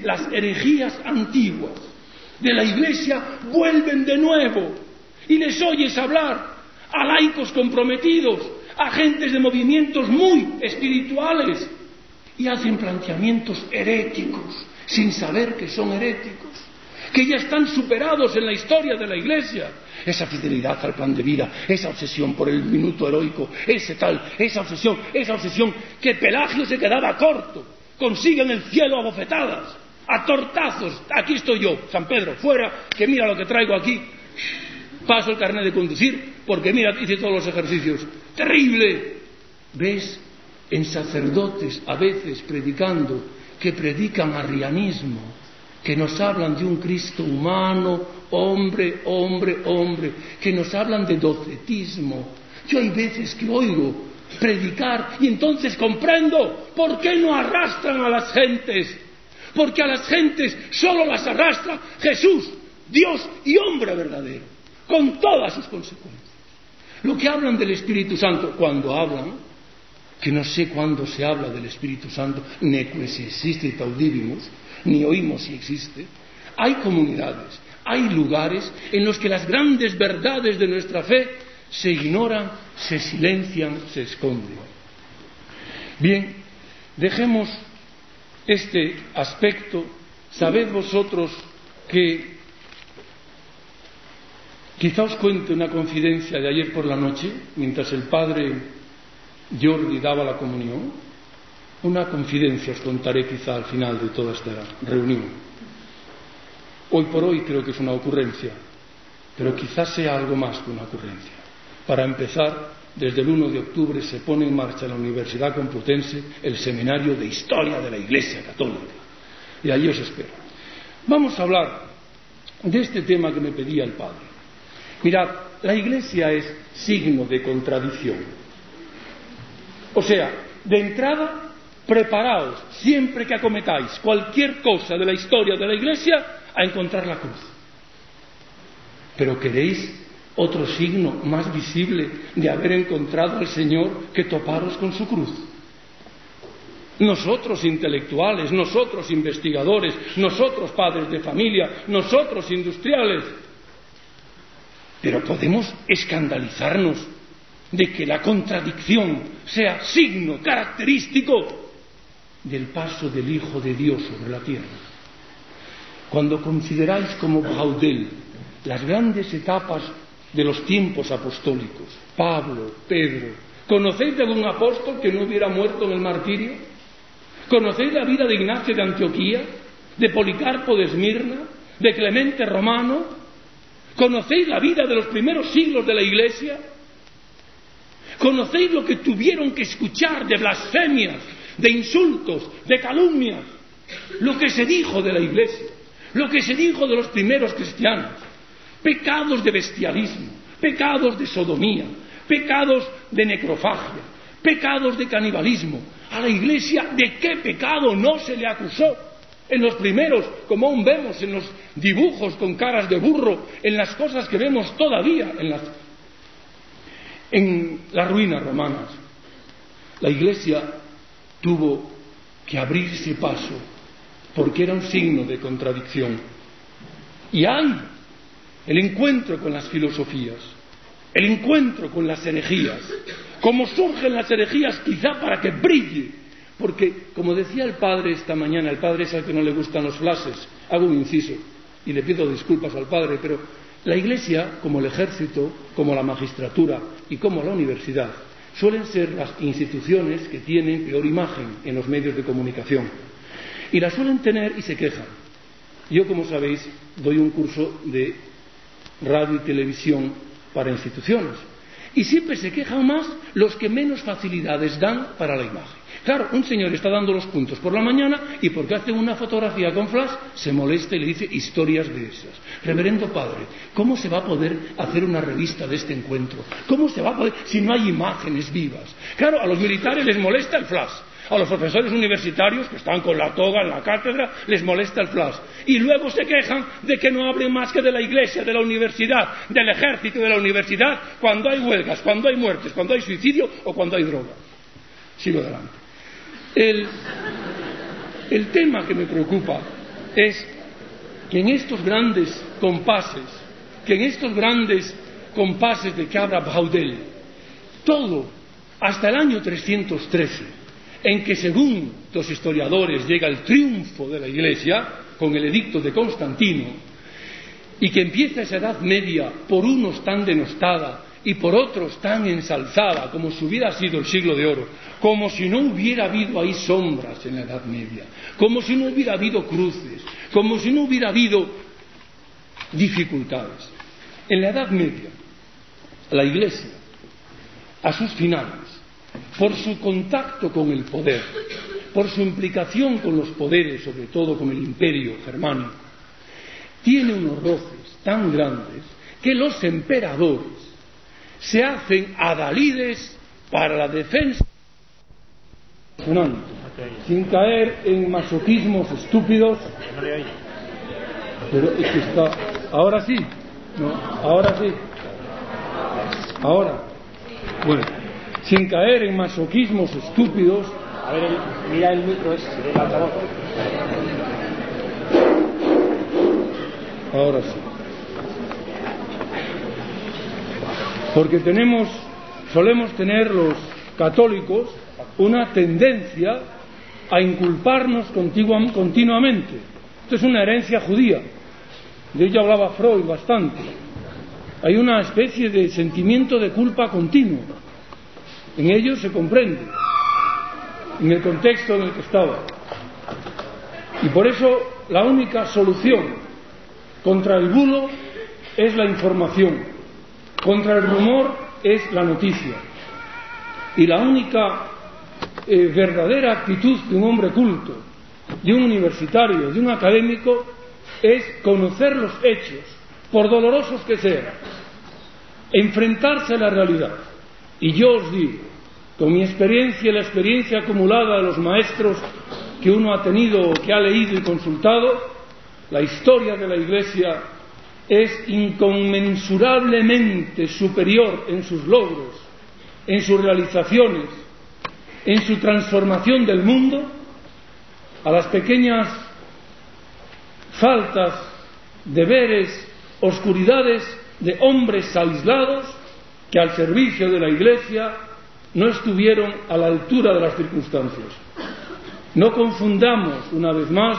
las herejías antiguas de la Iglesia vuelven de nuevo y les oyes hablar a laicos comprometidos, a gentes de movimientos muy espirituales y hacen planteamientos heréticos sin saber que son heréticos, que ya están superados en la historia de la Iglesia. Esa fidelidad al plan de vida, esa obsesión por el minuto heroico, ese tal, esa obsesión, esa obsesión que Pelagio se quedaba corto, consiguen el cielo a bofetadas, a tortazos. Aquí estoy yo, San Pedro, fuera, que mira lo que traigo aquí. Paso el carnet de conducir, porque mira, hice todos los ejercicios. Terrible. ¿Ves? En sacerdotes a veces predicando que predican arrianismo, que nos hablan de un Cristo humano, hombre, hombre, hombre, que nos hablan de docetismo. Yo hay veces que oigo predicar y entonces comprendo por qué no arrastran a las gentes, porque a las gentes solo las arrastra Jesús, Dios y hombre verdadero, con todas sus consecuencias. Lo que hablan del Espíritu Santo, cuando hablan, que no sé cuándo se habla del Espíritu Santo, ni si existe taudivimus, ni oímos si existe. Hay comunidades, hay lugares en los que las grandes verdades de nuestra fe se ignoran, se silencian, se esconden. Bien, dejemos este aspecto. Sabed vosotros que quizá os cuente una confidencia de ayer por la noche, mientras el Padre Jordi daba la comunión, una confidencia os contaré quizá al final de toda esta reunión. Hoy por hoy creo que es una ocurrencia, pero quizás sea algo más que una ocurrencia. Para empezar, desde el 1 de octubre se pone en marcha en la Universidad Complutense el Seminario de Historia de la Iglesia Católica. Y allí os espero. Vamos a hablar de este tema que me pedía el Padre. Mirad, la Iglesia es signo de contradicción. O sea, de entrada, preparaos siempre que acometáis cualquier cosa de la historia de la Iglesia a encontrar la cruz. Pero queréis otro signo más visible de haber encontrado al Señor que toparos con su cruz. Nosotros intelectuales, nosotros investigadores, nosotros padres de familia, nosotros industriales. Pero podemos escandalizarnos de que la contradicción sea signo característico del paso del Hijo de Dios sobre la tierra. Cuando consideráis como Baudel las grandes etapas de los tiempos apostólicos, Pablo, Pedro, ¿conocéis de algún apóstol que no hubiera muerto en el martirio? ¿Conocéis la vida de Ignacio de Antioquía, de Policarpo de Esmirna, de Clemente Romano? ¿Conocéis la vida de los primeros siglos de la Iglesia? ¿Conocéis lo que tuvieron que escuchar de blasfemias, de insultos, de calumnias? Lo que se dijo de la Iglesia, lo que se dijo de los primeros cristianos. Pecados de bestialismo, pecados de sodomía, pecados de necrofagia, pecados de canibalismo. A la Iglesia, ¿de qué pecado no se le acusó? En los primeros, como aún vemos en los dibujos con caras de burro, en las cosas que vemos todavía en las en las ruinas romanas, la iglesia tuvo que abrirse paso porque era un signo de contradicción. Y hay el encuentro con las filosofías, el encuentro con las herejías, como surgen las herejías quizá para que brille, porque como decía el padre esta mañana, el padre es al que no le gustan los flashes, hago un inciso y le pido disculpas al padre, pero la Iglesia, como el ejército, como la magistratura y como la universidad, suelen ser las instituciones que tienen peor imagen en los medios de comunicación. Y la suelen tener y se quejan. Yo, como sabéis, doy un curso de radio y televisión para instituciones. Y siempre se quejan más los que menos facilidades dan para la imagen. Claro, un señor está dando los puntos por la mañana y porque hace una fotografía con flash se molesta y le dice historias de esas. Reverendo Padre, ¿cómo se va a poder hacer una revista de este encuentro? ¿Cómo se va a poder si no hay imágenes vivas? Claro, a los militares les molesta el flash. A los profesores universitarios que están con la toga en la cátedra les molesta el flash. Y luego se quejan de que no hablen más que de la iglesia, de la universidad, del ejército de la universidad cuando hay huelgas, cuando hay muertes, cuando hay suicidio o cuando hay droga. Sigo adelante. El, tema que me preocupa es que en estos grandes compases, que en estos grandes compases de que habla Baudel, todo, hasta el año 313, en que, según los historiadores, llega el triunfo de la Iglesia con el edicto de Constantino, y que empieza esa Edad Media por unos tan denostada y por otros tan ensalzada como si hubiera sido el siglo de oro, como si no hubiera habido ahí sombras en la Edad Media, como si no hubiera habido cruces, como si no hubiera habido dificultades. En la Edad Media, la Iglesia, a sus finales, por su contacto con el poder, por su implicación con los poderes, sobre todo con el imperio germánico, tiene unos roces tan grandes que los emperadores se hacen adalides para la defensa sin caer en masoquismos estúpidos pero es que está ahora sí no ahora sí ahora bueno sin caer en masoquismos estúpidos. A ver, mira el micro ese, el altavoz. Ahora sí. Porque solemos tener los católicos una tendencia a inculparnos continuamente. Esto es una herencia judía. De ello hablaba Freud bastante. Hay una especie de sentimiento de culpa continuo en ellos se comprende, en el contexto en el que estaba. Y por eso la única solución contra el bulo es la información, contra el rumor es la noticia. Y la única eh, verdadera actitud de un hombre culto, de un universitario, de un académico, es conocer los hechos, por dolorosos que sean, enfrentarse a la realidad. Y yo os digo, con mi experiencia y la experiencia acumulada de los maestros que uno ha tenido, que ha leído y consultado, la historia de la Iglesia es inconmensurablemente superior en sus logros, en sus realizaciones, en su transformación del mundo, a las pequeñas faltas, deberes, oscuridades de hombres aislados que al servicio de la Iglesia no estuvieron a la altura de las circunstancias. No confundamos, una vez más,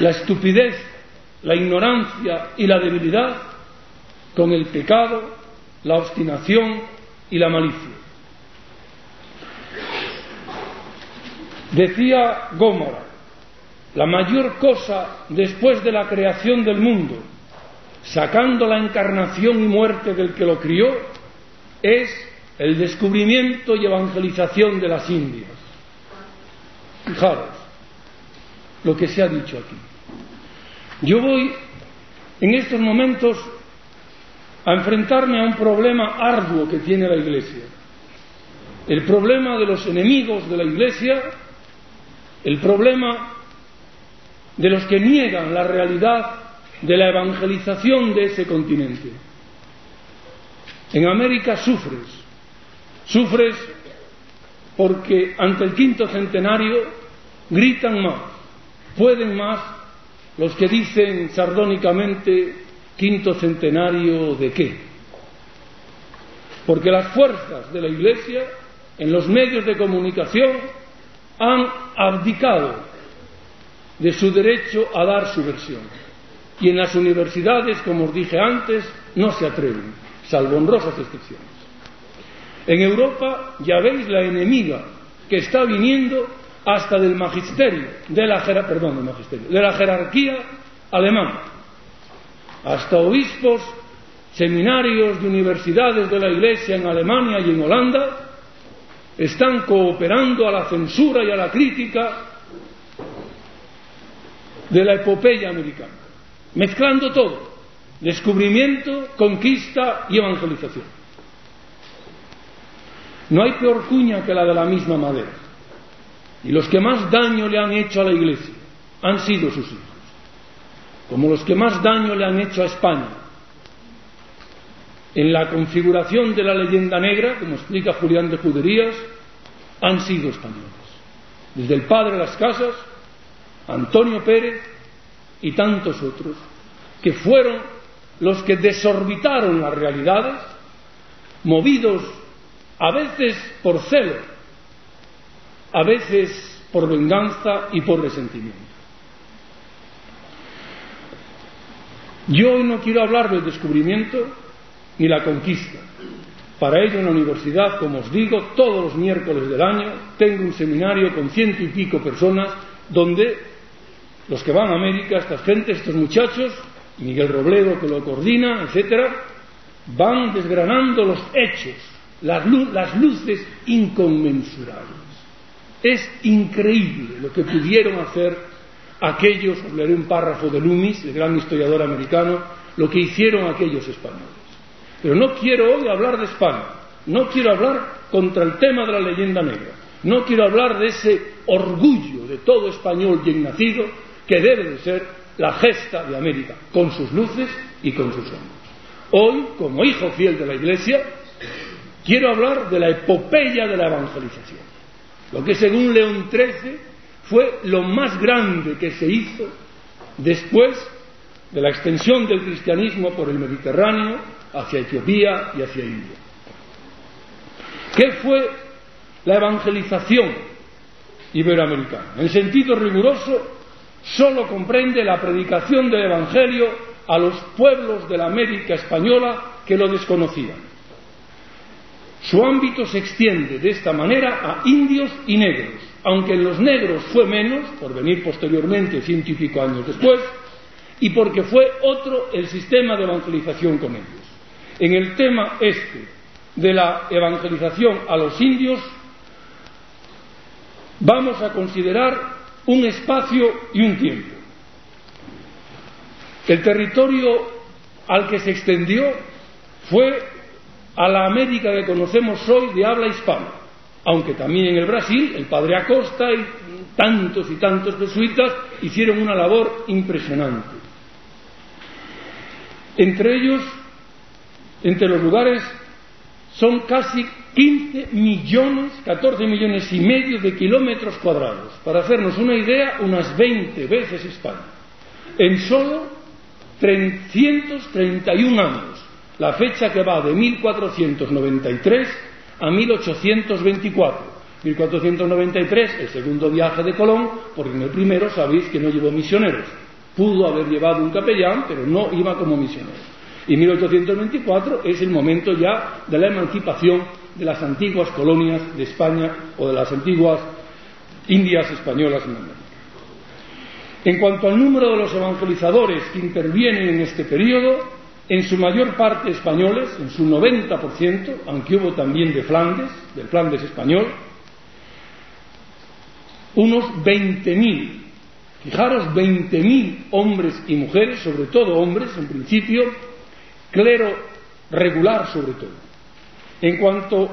la estupidez, la ignorancia y la debilidad con el pecado, la obstinación y la malicia. Decía Gómora, la mayor cosa después de la creación del mundo sacando la encarnación y muerte del que lo crió, es el descubrimiento y evangelización de las Indias. Fijaros lo que se ha dicho aquí. Yo voy en estos momentos a enfrentarme a un problema arduo que tiene la Iglesia. El problema de los enemigos de la Iglesia, el problema de los que niegan la realidad de la evangelización de ese continente. En América sufres, sufres porque ante el quinto centenario gritan más, pueden más los que dicen sardónicamente quinto centenario de qué. Porque las fuerzas de la Iglesia en los medios de comunicación han abdicado de su derecho a dar su versión. Y en las universidades, como os dije antes, no se atreven, salvo honrosas excepciones. En Europa ya veis la enemiga que está viniendo hasta del magisterio, de la, perdón, del magisterio, de la jerarquía alemana, hasta obispos, seminarios de universidades de la Iglesia en Alemania y en Holanda, están cooperando a la censura y a la crítica de la epopeya americana, mezclando todo, descubrimiento, conquista y evangelización. No hay peor cuña que la de la misma madera. Y los que más daño le han hecho a la Iglesia han sido sus hijos, como los que más daño le han hecho a España. En la configuración de la leyenda negra, como explica Julián de Juderías, han sido españoles. Desde el padre de las casas, Antonio Pérez y tantos otros, que fueron los que desorbitaron las realidades, movidos a veces por celo, a veces por venganza y por resentimiento. Yo hoy no quiero hablar del descubrimiento ni la conquista. Para ello en la universidad, como os digo, todos los miércoles del año tengo un seminario con ciento y pico personas donde los que van a América, estas gentes, estos muchachos, Miguel Robledo que lo coordina, etcétera, van desgranando los hechos, las, las luces inconmensurables. Es increíble lo que pudieron hacer aquellos, os leeré un párrafo de Loomis, el gran historiador americano, lo que hicieron aquellos españoles. Pero no quiero hoy hablar de España, no quiero hablar contra el tema de la leyenda negra, no quiero hablar de ese orgullo de todo español bien nacido que debe de ser la gesta de América, con sus luces y con sus sombras. Hoy, como hijo fiel de la Iglesia, quiero hablar de la epopeya de la evangelización lo que según León XIII fue lo más grande que se hizo después de la extensión del cristianismo por el Mediterráneo hacia Etiopía y hacia India. ¿Qué fue la evangelización iberoamericana? En sentido riguroso, solo comprende la predicación del Evangelio a los pueblos de la América española que lo desconocían. Su ámbito se extiende de esta manera a indios y negros, aunque en los negros fue menos, por venir posteriormente ciento y años después, y porque fue otro el sistema de evangelización con ellos. En el tema este de la evangelización a los indios, vamos a considerar un espacio y un tiempo. El territorio al que se extendió fue a la América que conocemos hoy de habla hispana, aunque también en el Brasil el padre Acosta y tantos y tantos jesuitas hicieron una labor impresionante. Entre ellos, entre los lugares, son casi 15 millones, 14 millones y medio de kilómetros cuadrados. Para hacernos una idea, unas 20 veces España. En solo 331 años la fecha que va de 1493 a 1824. 1493, el segundo viaje de Colón, porque en el primero sabéis que no llevó misioneros. Pudo haber llevado un capellán, pero no iba como misionero. Y 1824 es el momento ya de la emancipación de las antiguas colonias de España o de las antiguas Indias españolas en América. En cuanto al número de los evangelizadores que intervienen en este periodo, en su mayor parte españoles, en su 90%, aunque hubo también de Flandes, del Flandes español, unos 20.000, fijaros, 20.000 hombres y mujeres, sobre todo hombres en principio, clero regular sobre todo. En cuanto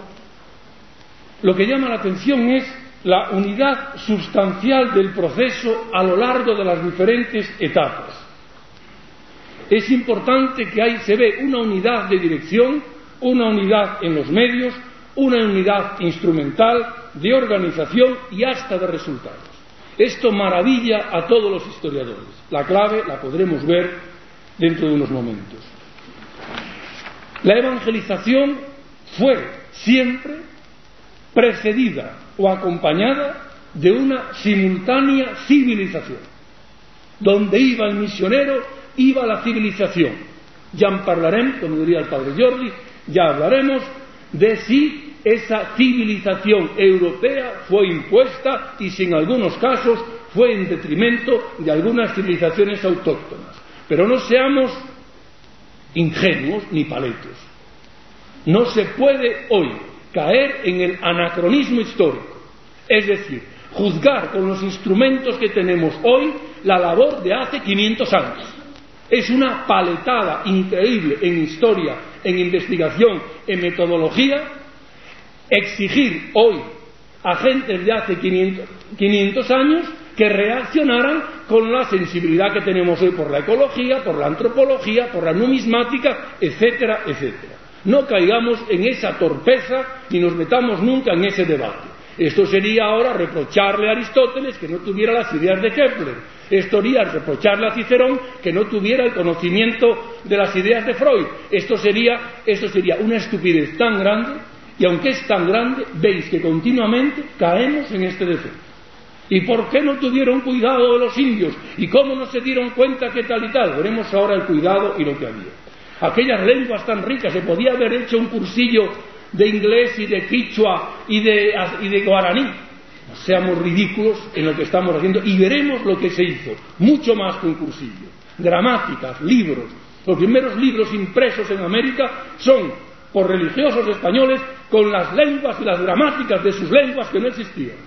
lo que llama la atención es la unidad sustancial del proceso a lo largo de las diferentes etapas es importante que ahí se ve una unidad de dirección, una unidad en los medios, una unidad instrumental, de organización y hasta de resultados. Esto maravilla a todos los historiadores. La clave la podremos ver dentro de unos momentos. La evangelización fue siempre precedida o acompañada de una simultánea civilización, donde iba el misionero iba la civilización. Ya hablaremos, como diría el padre Jordi, ya hablaremos de si esa civilización europea fue impuesta y si en algunos casos fue en detrimento de algunas civilizaciones autóctonas. Pero no seamos ingenuos ni paletos. No se puede hoy caer en el anacronismo histórico, es decir, juzgar con los instrumentos que tenemos hoy la labor de hace 500 años. Es una paletada increíble en historia, en investigación, en metodología, exigir hoy a gentes de hace 500, años que reaccionaran con la sensibilidad que tenemos hoy por la ecología, por la antropología, por la numismática, etcétera, etcétera. No caigamos en esa torpeza ni nos metamos nunca en ese debate. Esto sería ahora reprocharle a Aristóteles que no tuviera las ideas de Kepler. Esto sería reprocharle a Cicerón que no tuviera el conocimiento de las ideas de Freud. Esto sería, esto sería una estupidez tan grande y aunque es tan grande, veis que continuamente caemos en este defecto. ¿Y por qué no tuvieron cuidado de los indios? ¿Y cómo no se dieron cuenta que tal y tal? Veremos ahora el cuidado y lo que había. Aquellas lenguas tan ricas, se podía haber hecho un cursillo de inglés y de quichua y de, guaraní. Seamos ridículos en lo que estamos haciendo y veremos lo que se hizo, mucho más que un cursillo. Gramáticas, libros. Los primeros libros impresos en América son por religiosos españoles con las lenguas y las gramáticas de sus lenguas que no existían.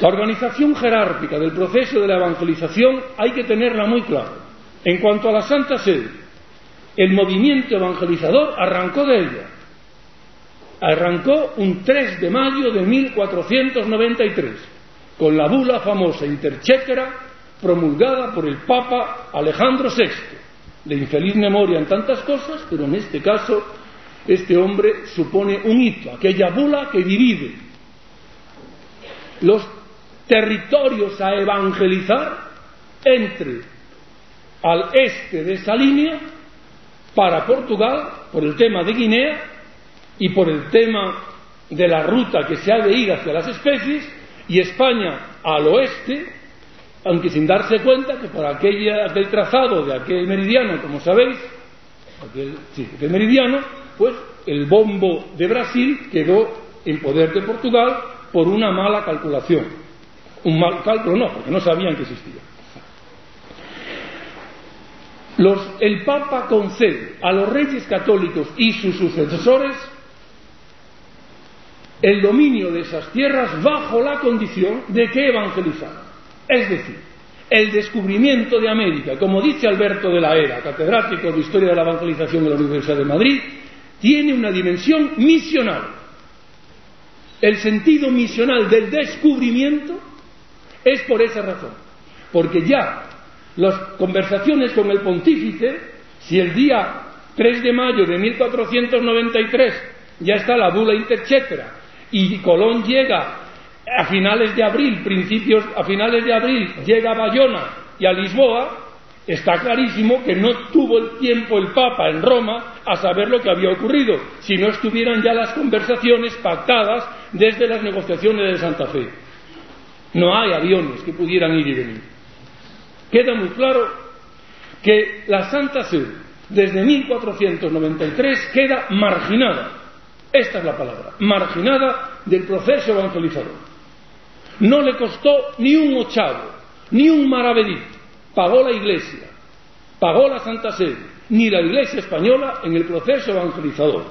La organización jerárquica del proceso de la evangelización hay que tenerla muy clara. En cuanto a la Santa Sede, el movimiento evangelizador arrancó de ella. Arrancó un 3 de mayo de 1493, con la bula famosa interchéquera promulgada por el Papa Alejandro VI, de infeliz memoria en tantas cosas, pero en este caso este hombre supone un hito, aquella bula que divide los territorios a evangelizar entre al este de esa línea para Portugal por el tema de Guinea y por el tema de la ruta que se ha de ir hacia las especies y España al oeste, aunque sin darse cuenta que por aquel trazado de aquel meridiano, como sabéis, aquel meridiano, pues el bombo de Brasil quedó en poder de Portugal por una mala calculación. Un mal cálculo no, porque no sabían que existía el Papa concede a los reyes católicos y sus sucesores el dominio de esas tierras bajo la condición de que evangelizaran. Es decir, el descubrimiento de América, como dice Alberto de la Era, catedrático de Historia de la Evangelización de la Universidad de Madrid, tiene una dimensión misional. El sentido misional del descubrimiento es por esa razón, porque ya las conversaciones con el pontífice, si el día 3 de mayo de 1493 ya está la bula interchétera y Colón llega a finales de abril, principios a finales de abril, llega a Bayona y a Lisboa, está clarísimo que no tuvo el tiempo el Papa en Roma a saber lo que había ocurrido, si no estuvieran ya las conversaciones pactadas desde las negociaciones de Santa Fe. No hay aviones que pudieran ir y venir queda muy claro que la Santa Sede, desde 1493, queda marginada. Esta es la palabra, marginada del proceso evangelizador. No le costó ni un ochavo, ni un maravedí. Pagó la Iglesia, pagó la Santa Sede, ni la Iglesia española en el proceso evangelizador.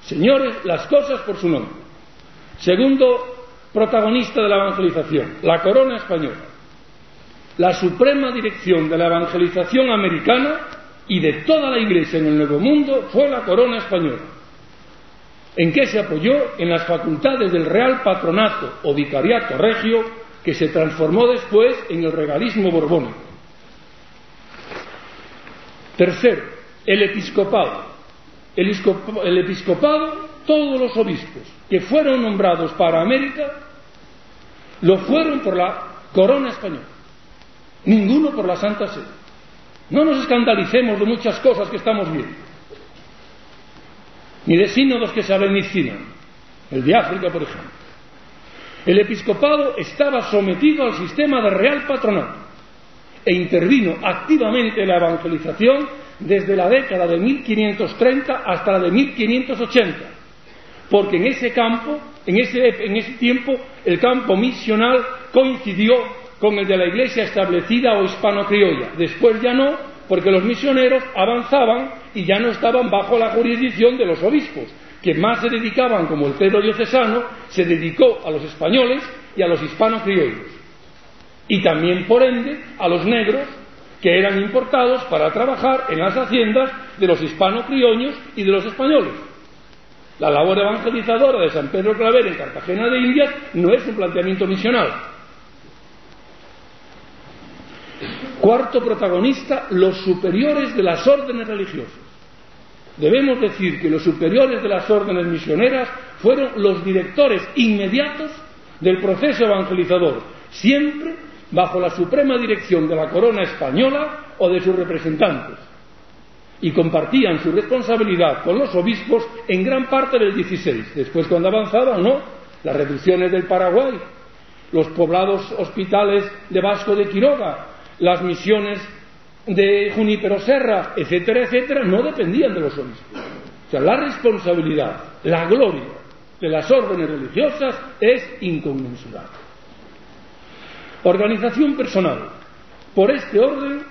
Señores, las cosas por su nombre. Segundo protagonista de la evangelización, la corona española la suprema dirección de la evangelización americana y de toda la Iglesia en el Nuevo Mundo fue la corona española. ¿En qué se apoyó? En las facultades del Real Patronato o Vicariato Regio, que se transformó después en el regalismo borbónico. Tercero, el episcopado. El episcopado, todos los obispos que fueron nombrados para América, lo fueron por la corona española ninguno por la Santa Sede. No nos escandalicemos de muchas cosas que estamos viendo, ni de sínodos que se avecinan, el de África, por ejemplo. El episcopado estaba sometido al sistema de real patronato e intervino activamente en la evangelización desde la década de 1530 hasta la de 1580, porque en ese campo, en ese, en ese tiempo, el campo misional coincidió con el de la iglesia establecida o hispano-criolla. Después ya no, porque los misioneros avanzaban y ya no estaban bajo la jurisdicción de los obispos, que más se dedicaban, como el Pedro diocesano, se dedicó a los españoles y a los hispano-criollos. Y también, por ende, a los negros que eran importados para trabajar en las haciendas de los hispano-criollos y de los españoles. La labor evangelizadora de San Pedro Claver en Cartagena de Indias no es un planteamiento misional, Cuarto protagonista, los superiores de las órdenes religiosas. Debemos decir que los superiores de las órdenes misioneras fueron los directores inmediatos del proceso evangelizador, siempre bajo la suprema dirección de la corona española o de sus representantes, y compartían su responsabilidad con los obispos en gran parte del XVI. Después, cuando avanzaban, no, las reducciones del Paraguay, los poblados hospitales de Vasco de Quiroga, las misiones de Junípero Serra, etcétera, etcétera, no dependían de los obispos. O sea, la responsabilidad, la gloria de las órdenes religiosas es inconmensurable. Organización personal. Por este orden,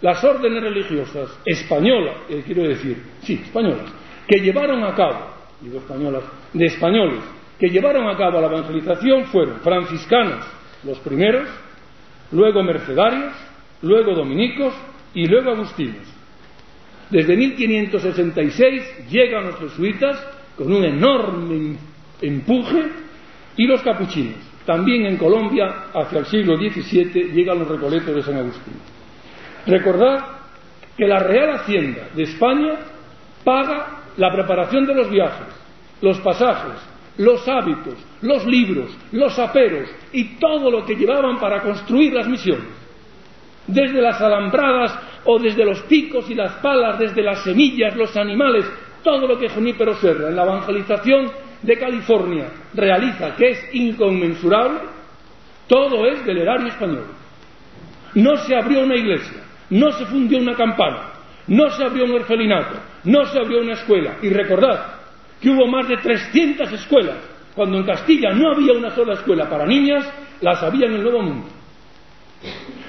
las órdenes religiosas españolas, eh, quiero decir, sí, españolas, que llevaron a cabo, digo españolas, de españoles, que llevaron a cabo la evangelización fueron franciscanos, los primeros, luego mercedarios, luego dominicos y luego agustinos. Desde 1566 llegan los jesuitas con un enorme empuje y los capuchinos. También en Colombia, hacia el siglo XVII, llegan los recoletos de San Agustín. Recordad que la Real Hacienda de España paga la preparación de los viajes, los pasajes, los hábitos, los libros, los aperos y todo lo que llevaban para construir las misiones desde las alambradas o desde los picos y las palas, desde las semillas, los animales, todo lo que Junípero Serra en la evangelización de California realiza, que es inconmensurable, todo es del erario español. No se abrió una iglesia, no se fundió una campana, no se abrió un orfelinato, no se abrió una escuela. Y recordad que hubo más de 300 escuelas, cuando en Castilla no había una sola escuela para niñas, las había en el Nuevo Mundo.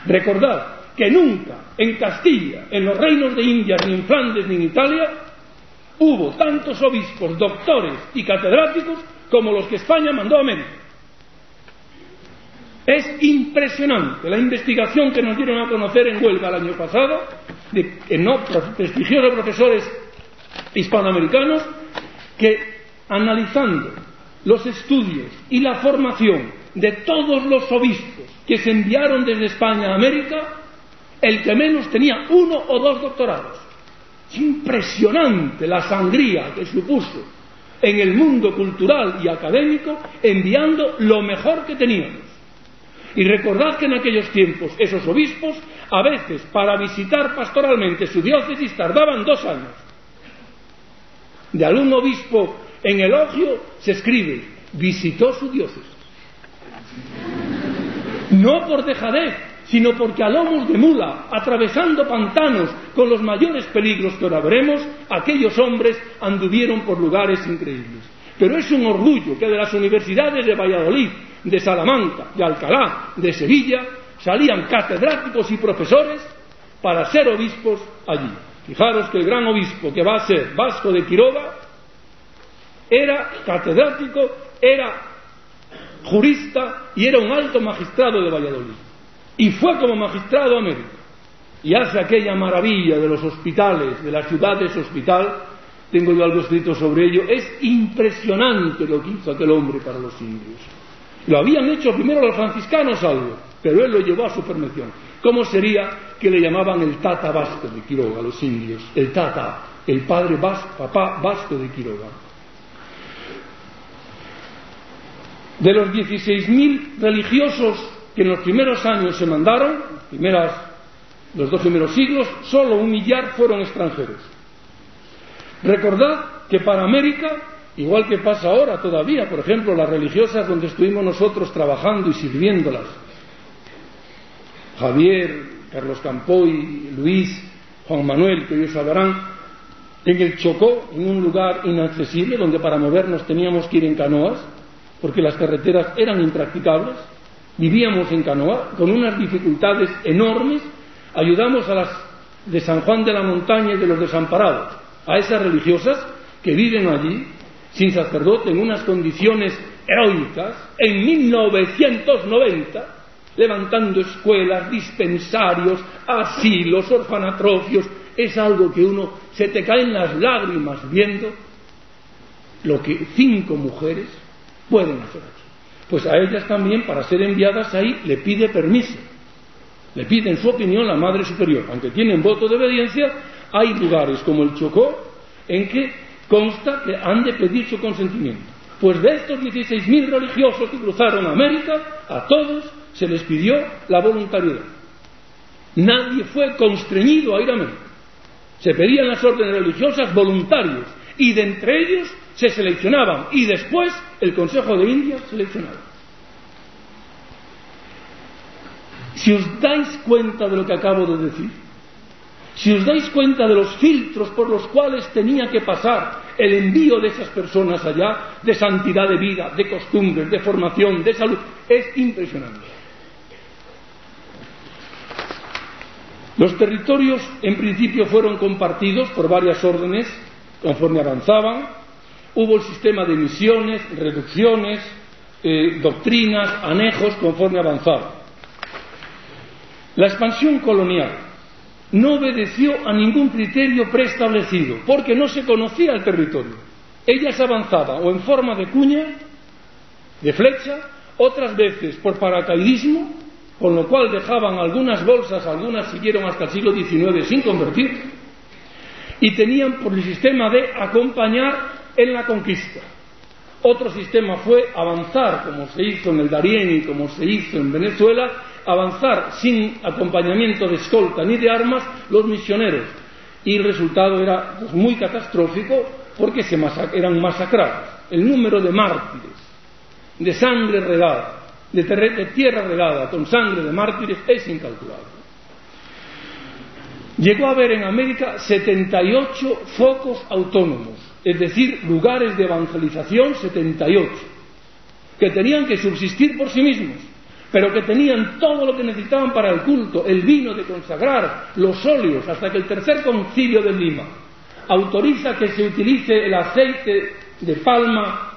Recordad que nunca en Castilla, en los reinos de Indias, ni en Flandes, ni en Italia, hubo tantos obispos, doctores y catedráticos como los que España mandó a América. Es impresionante la investigación que nos dieron a conocer en Huelva el año pasado, de no, prestigiosos profesores hispanoamericanos, que analizando los estudios y la formación de todos los obispos que se enviaron desde España a América, el que menos tenía uno o dos doctorados. Es impresionante la sangría que supuso en el mundo cultural y académico enviando lo mejor que teníamos. Y recordad que en aquellos tiempos esos obispos, a veces para visitar pastoralmente su diócesis, tardaban dos años. De algún obispo en elogio se escribe, visitó su diócesis. No por dejadez, sino porque a lomos de mula, atravesando pantanos con los mayores peligros que ahora veremos, aquellos hombres anduvieron por lugares increíbles. Pero es un orgullo que de las universidades de Valladolid, de Salamanca, de Alcalá, de Sevilla, salían catedráticos y profesores para ser obispos allí. Fijaros que el gran obispo que va a ser Vasco de Quiroga era catedrático, era jurista y era un alto magistrado de Valladolid. Y fue como magistrado a América. Y hace aquella maravilla de los hospitales, de las ciudades hospital, tengo yo algo escrito sobre ello, es impresionante lo que hizo aquel hombre para los indios. Lo habían hecho primero los franciscanos algo, pero él lo llevó a su permisión. ¿Cómo sería que le llamaban el Tata Vasco de Quiroga a los indios? El Tata, el padre papá Vasco de Quiroga. De los 16.000 religiosos que en los primeros años se mandaron, los dos primeros siglos, solo un millar fueron extranjeros. Recordad que para América, igual que pasa ahora todavía, por ejemplo, las religiosas donde estuvimos nosotros trabajando y sirviéndolas, Javier, Carlos Campoy, Luis, Juan Manuel, que ellos hablarán, en el Chocó, en un lugar inaccesible, donde para movernos teníamos que ir en canoas, porque las carreteras eran impracticables, vivíamos en canoa, con unas dificultades enormes, ayudamos a las de San Juan de la Montaña y de los desamparados, a esas religiosas que viven allí, sin sacerdote, en unas condiciones heroicas, en 1990, levantando escuelas, dispensarios, asilos, orfanatrofios, es algo que uno se te caen las lágrimas viendo lo que cinco mujeres pueden hacer aquí. Pues a ellas también, para ser enviadas ahí, le pide permiso. Le piden su opinión la Madre Superior. Aunque tienen voto de obediencia, hay lugares como el Chocó en que consta que han de pedir su consentimiento. Pues de estos 16.000 religiosos que cruzaron América, a todos se les pidió la voluntariedad. Nadie fue constreñido a ir a América. Se pedían las órdenes religiosas voluntarios y de entre ellos se seleccionaban y después el Consejo de Indias seleccionaba. Si os dais cuenta de lo que acabo de decir, si os dais cuenta de los filtros por los cuales tenía que pasar el envío de esas personas allá, de santidad de vida, de costumbres, de formación, de salud, es impresionante. Los territorios en principio fueron compartidos por varias órdenes conforme avanzaban. Hubo el sistema de misiones, reducciones, eh, doctrinas, anejos conforme avanzaban. La expansión colonial no obedeció a ningún criterio preestablecido porque no se conocía el territorio. Ellas avanzaban o en forma de cuña, de flecha, otras veces por paracaidismo, con lo cual dejaban algunas bolsas, algunas siguieron hasta el siglo XIX sin convertir, y tenían por el sistema de acompañar en la conquista. Otro sistema fue avanzar, como se hizo en el Darién y como se hizo en Venezuela, avanzar sin acompañamiento de escolta ni de armas los misioneros. Y el resultado era pues, muy catastrófico porque se eran masacrados. El número de mártires, de sangre regada, de, de tierra regada con sangre de mártires es incalculable. Llegó a haber en América 78 focos autónomos, es decir, lugares de evangelización 78, que tenían que subsistir por sí mismos, pero que tenían todo lo que necesitaban para el culto, el vino de consagrar, los óleos, hasta que el tercer concilio de Lima autoriza que se utilice el aceite de palma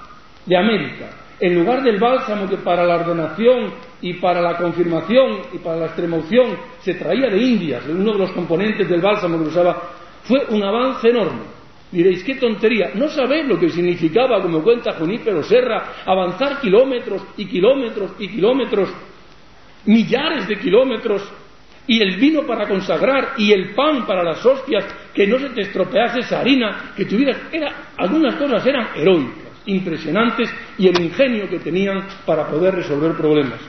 de América en lugar del bálsamo que para la ordenación y para la confirmación y para la extremoción se traía de Indias, uno de los componentes del bálsamo que usaba, fue un avance enorme. Diréis, qué tontería. No sabéis lo que significaba, como cuenta Junípero Serra, avanzar kilómetros y kilómetros y kilómetros, millares de kilómetros, y el vino para consagrar y el pan para las hostias, que no se te estropease esa harina, que tuvieras. Era, algunas cosas eran heroicas impresionantes y el ingenio que tenían para poder resolver problemas.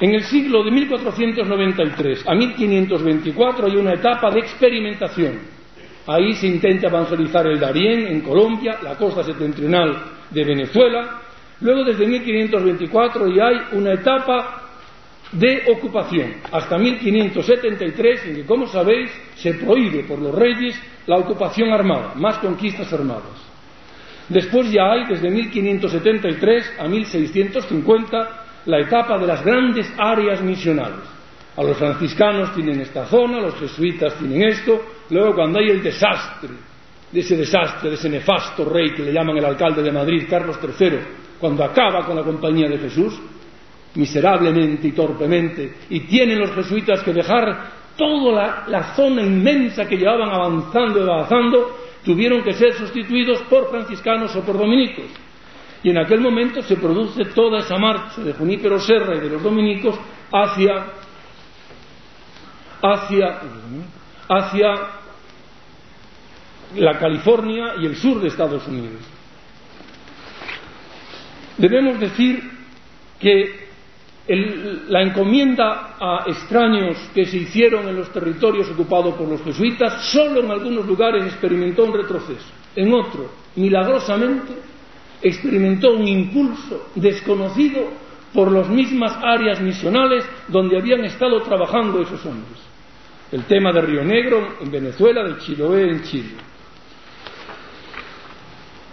En el siglo de 1493 a 1524 hay una etapa de experimentación. Ahí se intenta evangelizar el Darién en Colombia, la costa septentrional de Venezuela. Luego, desde 1524, ya hay una etapa de ocupación, hasta 1573, en que, como sabéis, se prohíbe por los reyes la ocupación armada, más conquistas armadas. Después ya hay, desde 1573 a 1650, la etapa de las grandes áreas misionales. A los franciscanos tienen esta zona, los jesuitas tienen esto, luego cuando hay el desastre, de ese desastre, de ese nefasto rey que le llaman el alcalde de Madrid, Carlos III, cuando acaba con la compañía de Jesús, miserablemente y torpemente, y tienen los jesuitas que dejar toda la, zona inmensa que llevaban avanzando y avanzando, tuvieron que ser sustituidos por franciscanos o por dominicos. Y en aquel momento se produce toda esa marcha de Junípero Serra y de los dominicos hacia, hacia, hacia la California y el sur de Estados Unidos. Debemos decir que la encomienda a extraños que se hicieron en los territorios ocupados por los jesuitas, solo en algunos lugares experimentó un retroceso. En otro, milagrosamente, experimentó un impulso desconocido por las mismas áreas misionales donde habían estado trabajando esos hombres. el tema de Río Negro en Venezuela, del Chiloé en Chile.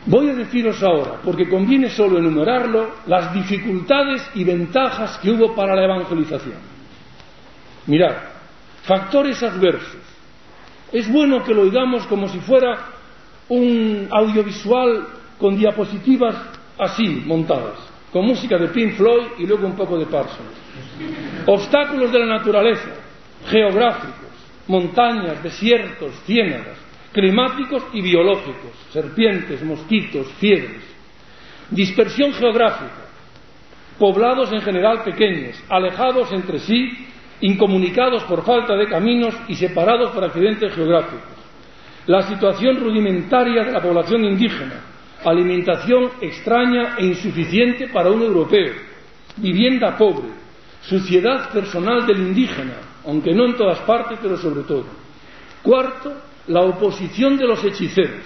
Voy a deciros ahora, porque conviene solo enumerarlo, las dificultades y ventajas que hubo para la evangelización. Mirad, factores adversos. Es bueno que lo oigamos como si fuera un audiovisual con diapositivas así montadas, con música de Pink Floyd y luego un poco de Parsons. Obstáculos de la naturaleza, geográficos, montañas, desiertos, ciénagas, climáticos y biológicos, serpientes, mosquitos, fiebres. Dispersión geográfica, poblados en general pequeños, alejados entre sí, incomunicados por falta de caminos y separados por accidentes geográficos. La situación rudimentaria de la población indígena, alimentación extraña e insuficiente para un europeo, vivienda pobre, suciedad personal del indígena, aunque no en todas partes, pero sobre todo. Cuarto, la oposición de los hechiceros,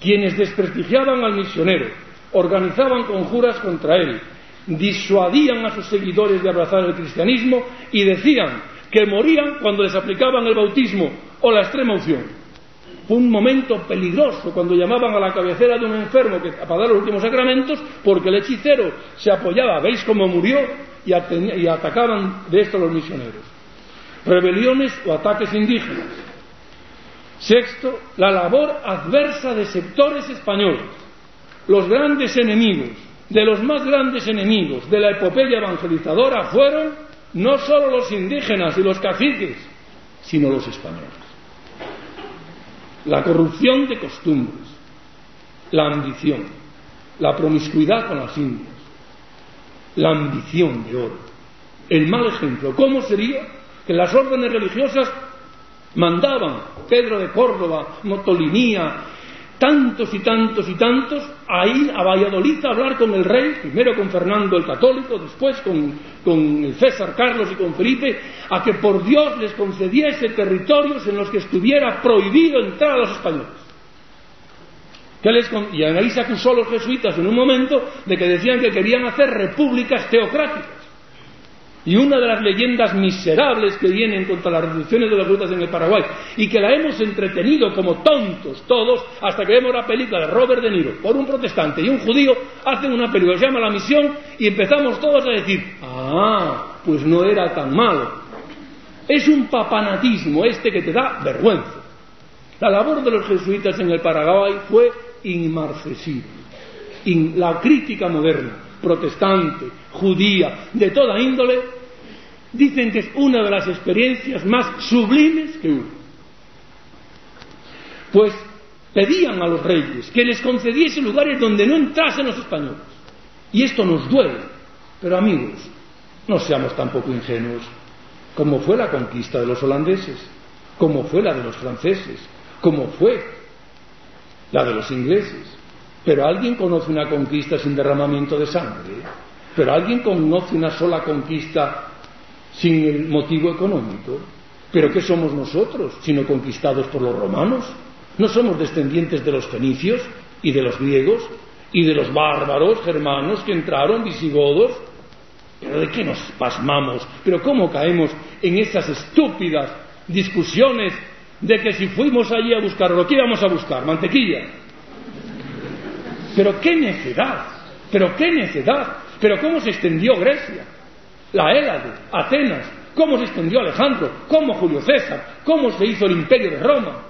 quienes desprestigiaban al misionero, organizaban conjuras contra él, disuadían a sus seguidores de abrazar el cristianismo y decían que morían cuando les aplicaban el bautismo o la extrema unción. Fue un momento peligroso cuando llamaban a la cabecera de un enfermo que, para dar los últimos sacramentos porque el hechicero se apoyaba, veis cómo murió, y, y atacaban de esto los misioneros. Rebeliones o ataques indígenas. Sexto, la labor adversa de sectores españoles. Los grandes enemigos, de los más grandes enemigos de la epopeya evangelizadora fueron no solo los indígenas y los caciques, sino los españoles la corrupción de costumbres, la ambición, la promiscuidad con las indias, la ambición de oro, el mal ejemplo. ¿Cómo sería que las órdenes religiosas mandaban Pedro de Córdoba, Motolinía, tantos y tantos y tantos a ir a Valladolid a hablar con el rey, primero con Fernando el Católico, después con, el César Carlos y con Felipe, a que por Dios les concediese territorios en los que estuviera prohibido entrar a los españoles. y ahí se acusó a los jesuitas en un momento de que decían que querían hacer repúblicas teocráticas. Y una de las leyendas miserables que vienen contra las reducciones de las rutas en el Paraguay y que la hemos entretenido como tontos todos hasta que vemos la película de Robert De Niro por un protestante y un judío hacen una película se llama La Misión y empezamos todos a decir, ah, pues no era tan malo. Es un papanatismo este que te da vergüenza. La labor de los jesuitas en el Paraguay fue inmarcesible. la crítica moderna protestante, judía, de toda índole, dicen que es una de las experiencias más sublimes que hubo. Pues pedían a los reyes que les concediese lugares donde no entrasen los españoles. Y esto nos duele. Pero amigos, no seamos tampoco ingenuos. Como fue la conquista de los holandeses, como fue la de los franceses, como fue la de los ingleses. Pero alguien conoce una conquista sin derramamiento de sangre. Pero alguien conoce una sola conquista sin motivo económico. Pero ¿qué somos nosotros, sino conquistados por los romanos? ¿No somos descendientes de los fenicios y de los griegos y de los bárbaros germanos que entraron, visigodos? ¿Pero de qué nos pasmamos? ¿Pero cómo caemos en esas estúpidas discusiones de que si fuimos allí a buscarlo, ¿qué íbamos a buscar? ¿Mantequilla? Pero qué necedad, pero qué necedad, pero cómo se extendió Grecia, la Hélade, Atenas, cómo se extendió Alejandro, cómo Julio César, cómo se hizo el imperio de Roma.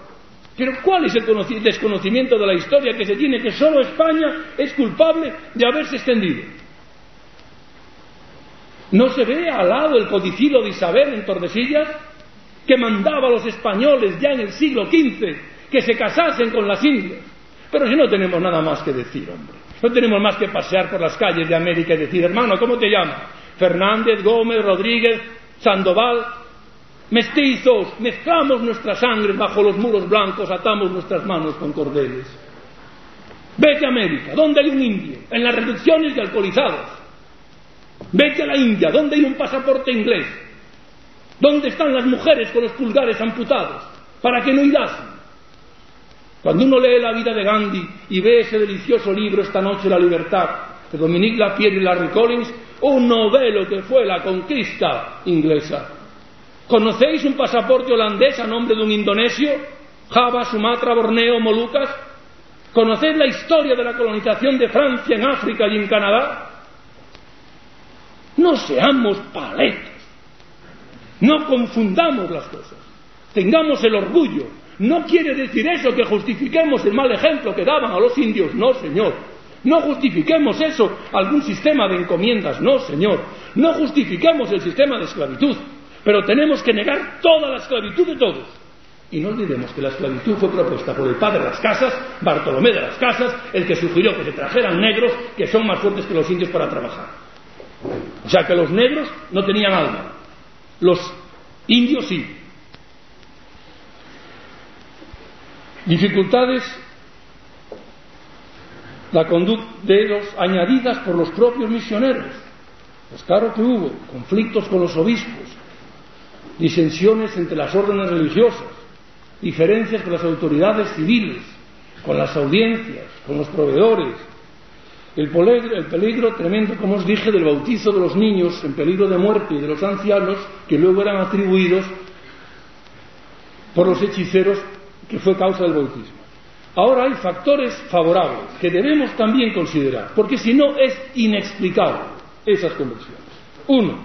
Pero ¿cuál es el desconocimiento de la historia que se tiene que solo España es culpable de haberse extendido? ¿No se ve al lado el codicilo de Isabel en Tordesillas que mandaba a los españoles ya en el siglo XV que se casasen con las indias? Pero si no tenemos nada más que decir, hombre. No tenemos más que pasear por las calles de América y decir, hermano, ¿cómo te llamas? Fernández, Gómez, Rodríguez, Sandoval. Mestizos, mezclamos nuestra sangre bajo los muros blancos, atamos nuestras manos con cordeles. Vete a América, ¿dónde hay un indio? En las reducciones de alcoholizados. Vete a la India, ¿dónde hay un pasaporte inglés? ¿Dónde están las mujeres con los pulgares amputados? Para que no irás. Cuando uno lee la vida de Gandhi y ve ese delicioso libro Esta noche la libertad de Dominique Lapierre y Larry Collins, un novelo que fue la conquista inglesa. ¿Conocéis un pasaporte holandés a nombre de un indonesio? Java, Sumatra, Borneo, Molucas. ¿Conocéis la historia de la colonización de Francia en África y en Canadá? No seamos paletas. No confundamos las cosas. Tengamos el orgullo. No quiere decir eso que justifiquemos el mal ejemplo que daban a los indios. No, señor. No justifiquemos eso, algún sistema de encomiendas. No, señor. No justifiquemos el sistema de esclavitud. Pero tenemos que negar toda la esclavitud de todos. Y no olvidemos que la esclavitud fue propuesta por el padre de las casas, Bartolomé de las Casas, el que sugirió que se trajeran negros que son más fuertes que los indios para trabajar. O sea que los negros no tenían alma. Los indios sí. Dificultades la conducta de los añadidas por los propios misioneros. Pues claro que hubo conflictos con los obispos, disensiones entre las órdenes religiosas, diferencias con las autoridades civiles, con las audiencias, con los proveedores, el peligro, el peligro, tremendo, como os dije, del bautizo de los niños en peligro de muerte y de los ancianos, que luego eran atribuidos por los hechiceros que fue causa del bautismo. Ahora hay factores favorables que debemos también considerar, porque si no es inexplicable esas conversiones. Uno,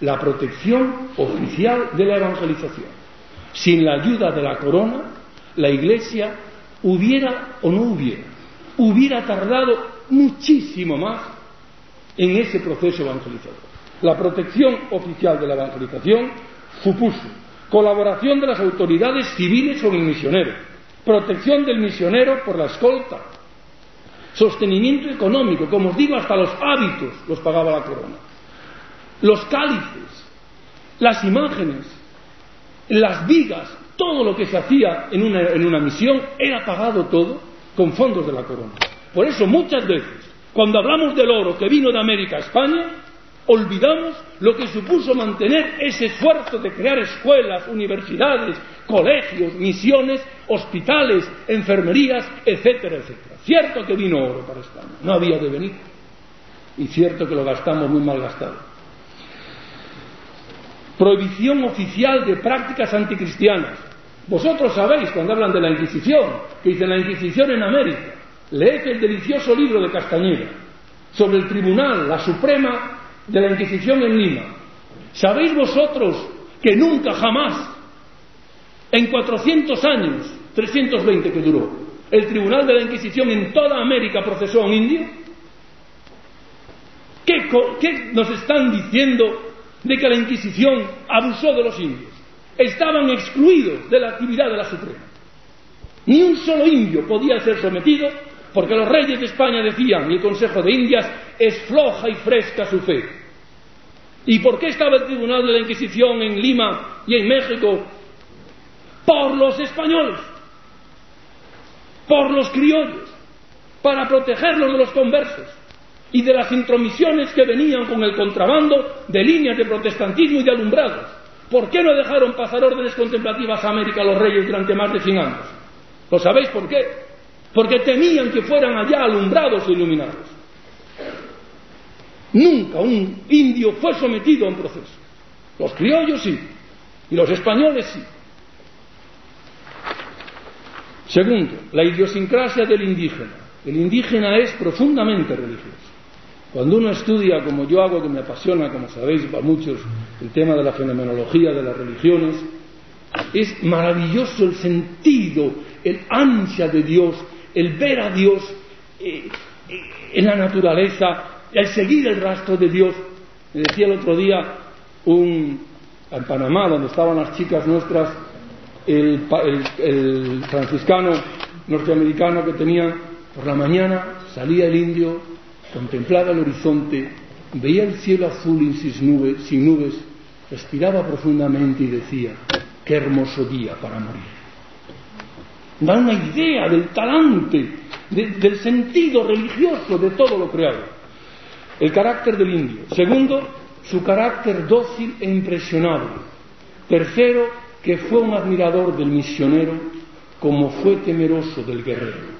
la protección oficial de la evangelización. Sin la ayuda de la corona, la Iglesia hubiera o no hubiera, hubiera tardado muchísimo más en ese proceso evangelizador. La protección oficial de la evangelización supuso colaboración de las autoridades civiles con el misionero, protección del misionero por la escolta, sostenimiento económico, como os digo, hasta los hábitos los pagaba la corona, los cálices, las imágenes, las vigas, todo lo que se hacía en una, en una misión era pagado todo con fondos de la corona. Por eso muchas veces, cuando hablamos del oro que vino de América a España, olvidamos lo que supuso mantener ese esfuerzo de crear escuelas, universidades, colegios, misiones, hospitales, enfermerías, etcétera, etcétera. Cierto que vino oro para España, no había de venir. Y cierto que lo gastamos muy mal gastado. Prohibición oficial de prácticas anticristianas. Vosotros sabéis cuando hablan de la Inquisición, que dice la Inquisición en América. Leed el delicioso libro de Castañeda sobre el tribunal, la suprema de la Inquisición en Lima. ¿Sabéis vosotros que nunca jamás, en 400 años, 320 que duró, el tribunal de la Inquisición en toda América procesó a un indio? ¿Qué, ¿Qué, nos están diciendo de que la Inquisición abusó de los indios? Estaban excluidos de la actividad de la Suprema. Ni un solo indio podía ser sometido porque los reyes de España decían, y el Consejo de Indias, es floja y fresca su fe. ¿Y por qué estaba el Tribunal de la Inquisición en Lima y en México? Por los españoles, por los criollos, para protegerlos de los conversos y de las intromisiones que venían con el contrabando de líneas de protestantismo y de alumbrados. ¿Por qué no dejaron pasar órdenes contemplativas a América los reyes durante más de 100 años? ¿Lo sabéis por qué? Porque temían que fueran allá alumbrados e iluminados. Nunca un indio fue sometido a un proceso. Los criollos sí, y los españoles sí. Segundo, la idiosincrasia del indígena. El indígena es profundamente religioso. Cuando uno estudia, como yo hago, que me apasiona, como sabéis, para muchos, el tema de la fenomenología de las religiones, es maravilloso el sentido, el ansia de Dios, el ver a Dios eh, eh, en la naturaleza, el seguir el rastro de Dios. Me decía el otro día un, en Panamá, donde estaban las chicas nuestras, el, franciscano norteamericano que tenía, por la mañana salía el indio, contemplaba el horizonte, veía el cielo azul sin nubes, sin nubes, respiraba profundamente y decía, qué hermoso día para morir da una idea del talante, del sentido religioso de todo lo creado. El carácter del indio. Segundo, su carácter dócil e impresionable. Tercero, que fue un admirador del misionero como fue temeroso del guerrero.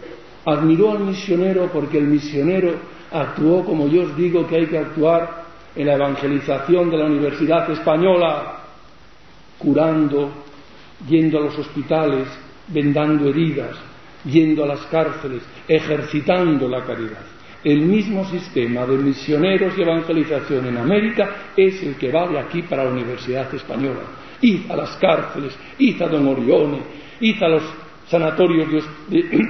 Admiró al misionero porque el misionero actuó como yo os digo que hay que actuar en la evangelización de la Universidad Española. curando, yendo a los hospitales, vendando heridas, yendo a las cárceles, ejercitando la caridad. El mismo sistema de misioneros y evangelización en América es el que va de aquí para la Universidad Española. Id a las cárceles, id a Don Orione, id a los sanatorios de,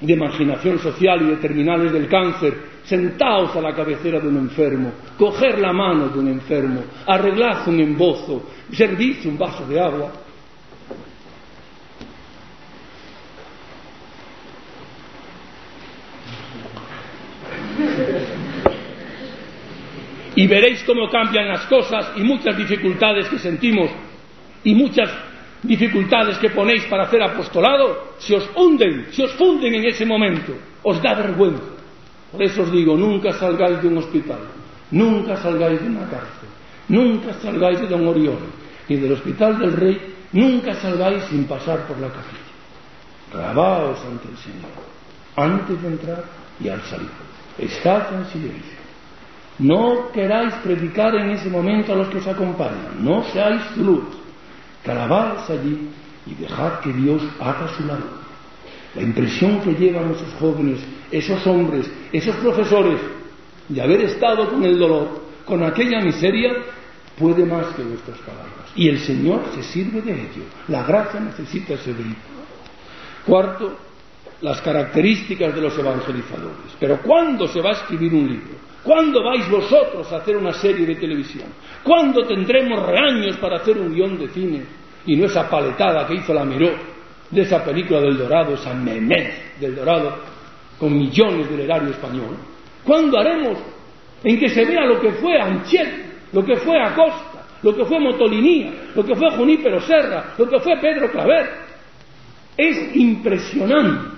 de, marginación social y de terminales del cáncer, sentaos a la cabecera de un enfermo, coger la mano de un enfermo, arreglad un embozo, servid un vaso de agua, y veréis cómo cambian las cosas y muchas dificultades que sentimos y muchas dificultades que ponéis para hacer apostolado, se os hunden, se os funden en ese momento, os da vergüenza. Por eso os digo, nunca salgáis de un hospital, nunca salgáis de una cárcel, nunca salgáis de Don Orión ni del Hospital del Rey, nunca salgáis sin pasar por la capilla. Grabaos ante el Señor, antes de entrar y al salir. Estad en silencio. No queráis predicar en ese momento a los que os acompañan. No seáis luz. Clavaos allí y dejad que Dios haga su labor. La impresión que llevan esos jóvenes, esos hombres, esos profesores de haber estado con el dolor, con aquella miseria, puede más que vuestras palabras. Y el Señor se sirve de ello. La gracia necesita ese vehículo. Cuarto, las características de los evangelizadores. Pero ¿cuándo se va a escribir un libro? ¿Cuándo vais vosotros a hacer una serie de televisión? ¿Cuándo tendremos reaños para hacer un guion de cine? Y no esa paletada que hizo la Miró de esa película del Dorado, esa memez del Dorado, con millones del erario español. ¿Cuándo haremos en que se vea lo que fue Anchet, lo que fue Acosta, lo que fue Motolinía, lo que fue Junípero Serra, lo que fue Pedro Claver? Es impresionante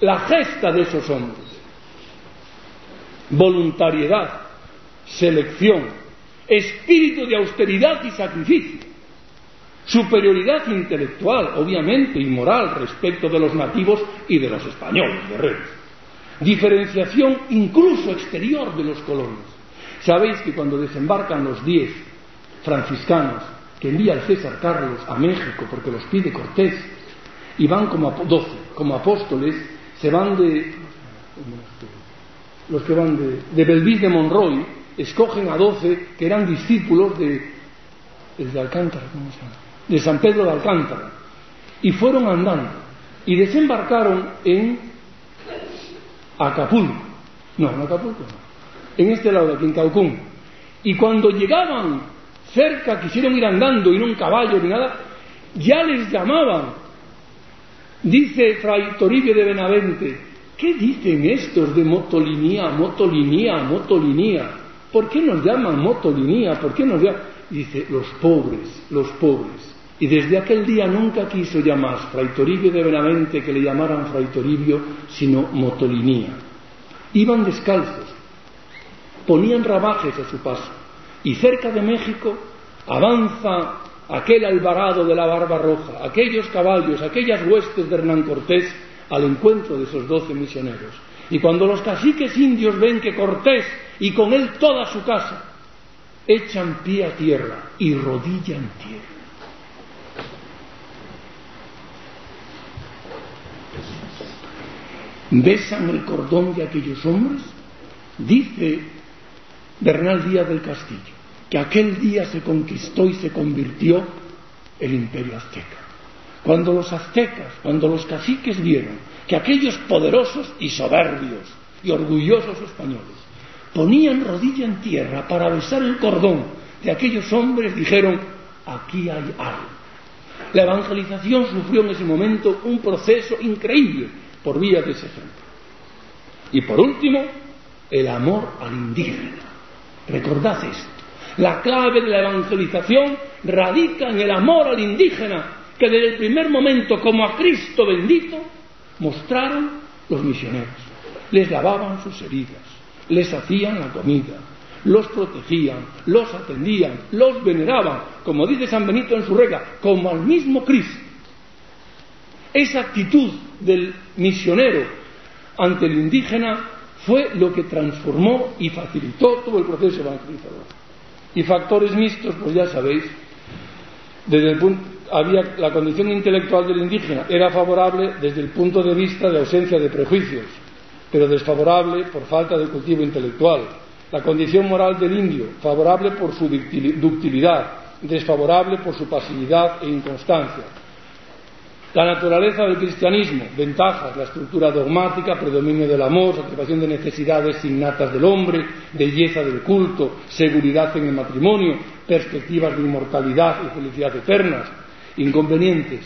la gesta de esos hombres voluntariedad, selección, espíritu de austeridad y sacrificio, superioridad intelectual, obviamente, y moral respecto de los nativos y de los españoles, guerreros, diferenciación incluso exterior de los colonos. Sabéis que cuando desembarcan los diez franciscanos que envía el César Carlos a México porque los pide Cortés y van como doce, como apóstoles, se van de los que van de, de Belvis de Monroy, escogen a doce que eran discípulos de, de Alcántara, ¿cómo se llama? de San Pedro de Alcántara, y fueron andando. Y desembarcaron en Acapulco, no, en Acapulco, no, en este lado aquí, en Caucún, y cuando llegaban cerca, quisieron ir andando y no un caballo ni nada, ya les llamaban, dice Fray Toribio de Benavente, ¿Qué dicen estos de motolinía, motolinía, motolinía? ¿Por qué nos llaman motolinía? ¿Por qué nos llaman? Dice, los pobres, los pobres. Y desde aquel día nunca quiso llamar Fray Toribio de Benavente que le llamaran Fray Toribio, sino motolinía. Iban descalzos, ponían rabajes a su paso. Y cerca de México avanza aquel alvarado de la barba roja, aquellos caballos, aquellas huestes de Hernán Cortés al encuentro de esos doce misioneros. Y cuando los caciques indios ven que Cortés y con él toda su casa echan pie a tierra y rodilla en tierra. Besan el cordón de aquellos hombres, dice Bernal Díaz del Castillo, que aquel día se conquistó y se convirtió el imperio azteca. Cuando los aztecas, cuando los caciques vieron que aquellos poderosos y soberbios y orgullosos españoles ponían rodilla en tierra para besar el cordón de aquellos hombres, dijeron, aquí hay algo. La evangelización sufrió en ese momento un proceso increíble por vía de ese ejemplo. Y por último, el amor al indígena. Recordad esto. La clave de la evangelización radica en el amor al indígena que desde el primer momento, como a Cristo bendito, mostraron los misioneros. Les lavaban sus heridas, les hacían la comida, los protegían, los atendían, los veneraban, como dice San Benito en su regla, como al mismo Cristo. Esa actitud del misionero ante el indígena fue lo que transformó y facilitó todo el proceso evangelizador. Y factores mixtos, pues ya sabéis, Desde el punto, había, la condición intelectual del indígena era favorable desde el punto de vista de ausencia de prejuicios, pero desfavorable por falta de cultivo intelectual. La condición moral del indio, favorable por su ductilidad, desfavorable por su pasividad e inconstancia. La naturaleza del cristianismo, ventajas, la estructura dogmática, predominio del amor, satisfacción de necesidades innatas del hombre, belleza del culto, seguridad en el matrimonio, perspectivas de inmortalidad y felicidad eternas, inconvenientes,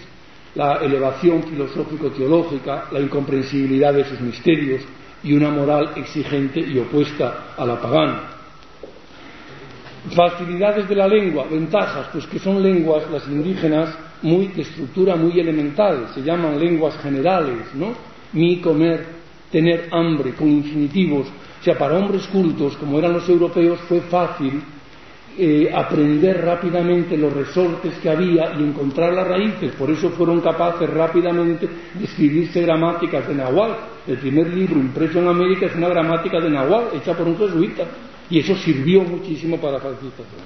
la elevación filosófico-teológica, la incomprensibilidad de sus misterios y una moral exigente y opuesta a la pagana. Facilidades de la lengua, ventajas, pues que son lenguas, las indígenas, muy, de estructura muy elemental, se llaman lenguas generales, ¿no? Mi, comer, tener hambre, con infinitivos. O sea, para hombres cultos, como eran los europeos, fue fácil eh, aprender rápidamente los resortes que había y encontrar las raíces. Por eso fueron capaces rápidamente de escribirse gramáticas de Nahual. El primer libro impreso en América es una gramática de Nahual, hecha por un jesuita. Y eso sirvió muchísimo para la facilitación.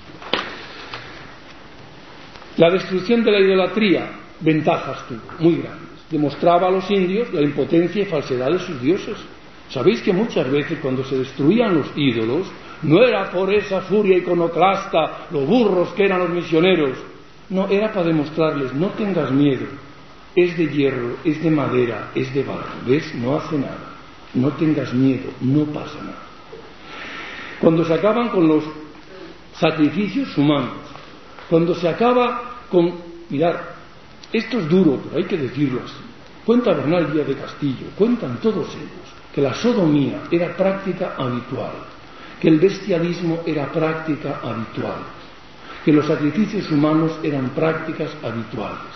La destrucción de la idolatría, ventajas tuvo, muy grandes. Demostraba a los indios la impotencia y falsedad de sus dioses. Sabéis que muchas veces cuando se destruían los ídolos, no era por esa furia iconoclasta, los burros que eran los misioneros. No, era para demostrarles, no tengas miedo. Es de hierro, es de madera, es de barro. ¿Ves? No hace nada. No tengas miedo, no pasa nada. Cuando se acaban con los sacrificios humanos, cuando se acaba con, mirar, esto es duro, pero hay que decirlo así. Cuenta Bernal Díaz de Castillo, cuentan todos ellos, que la sodomía era práctica habitual que el bestialismo era práctica habitual, que los sacrificios humanos eran prácticas habituales,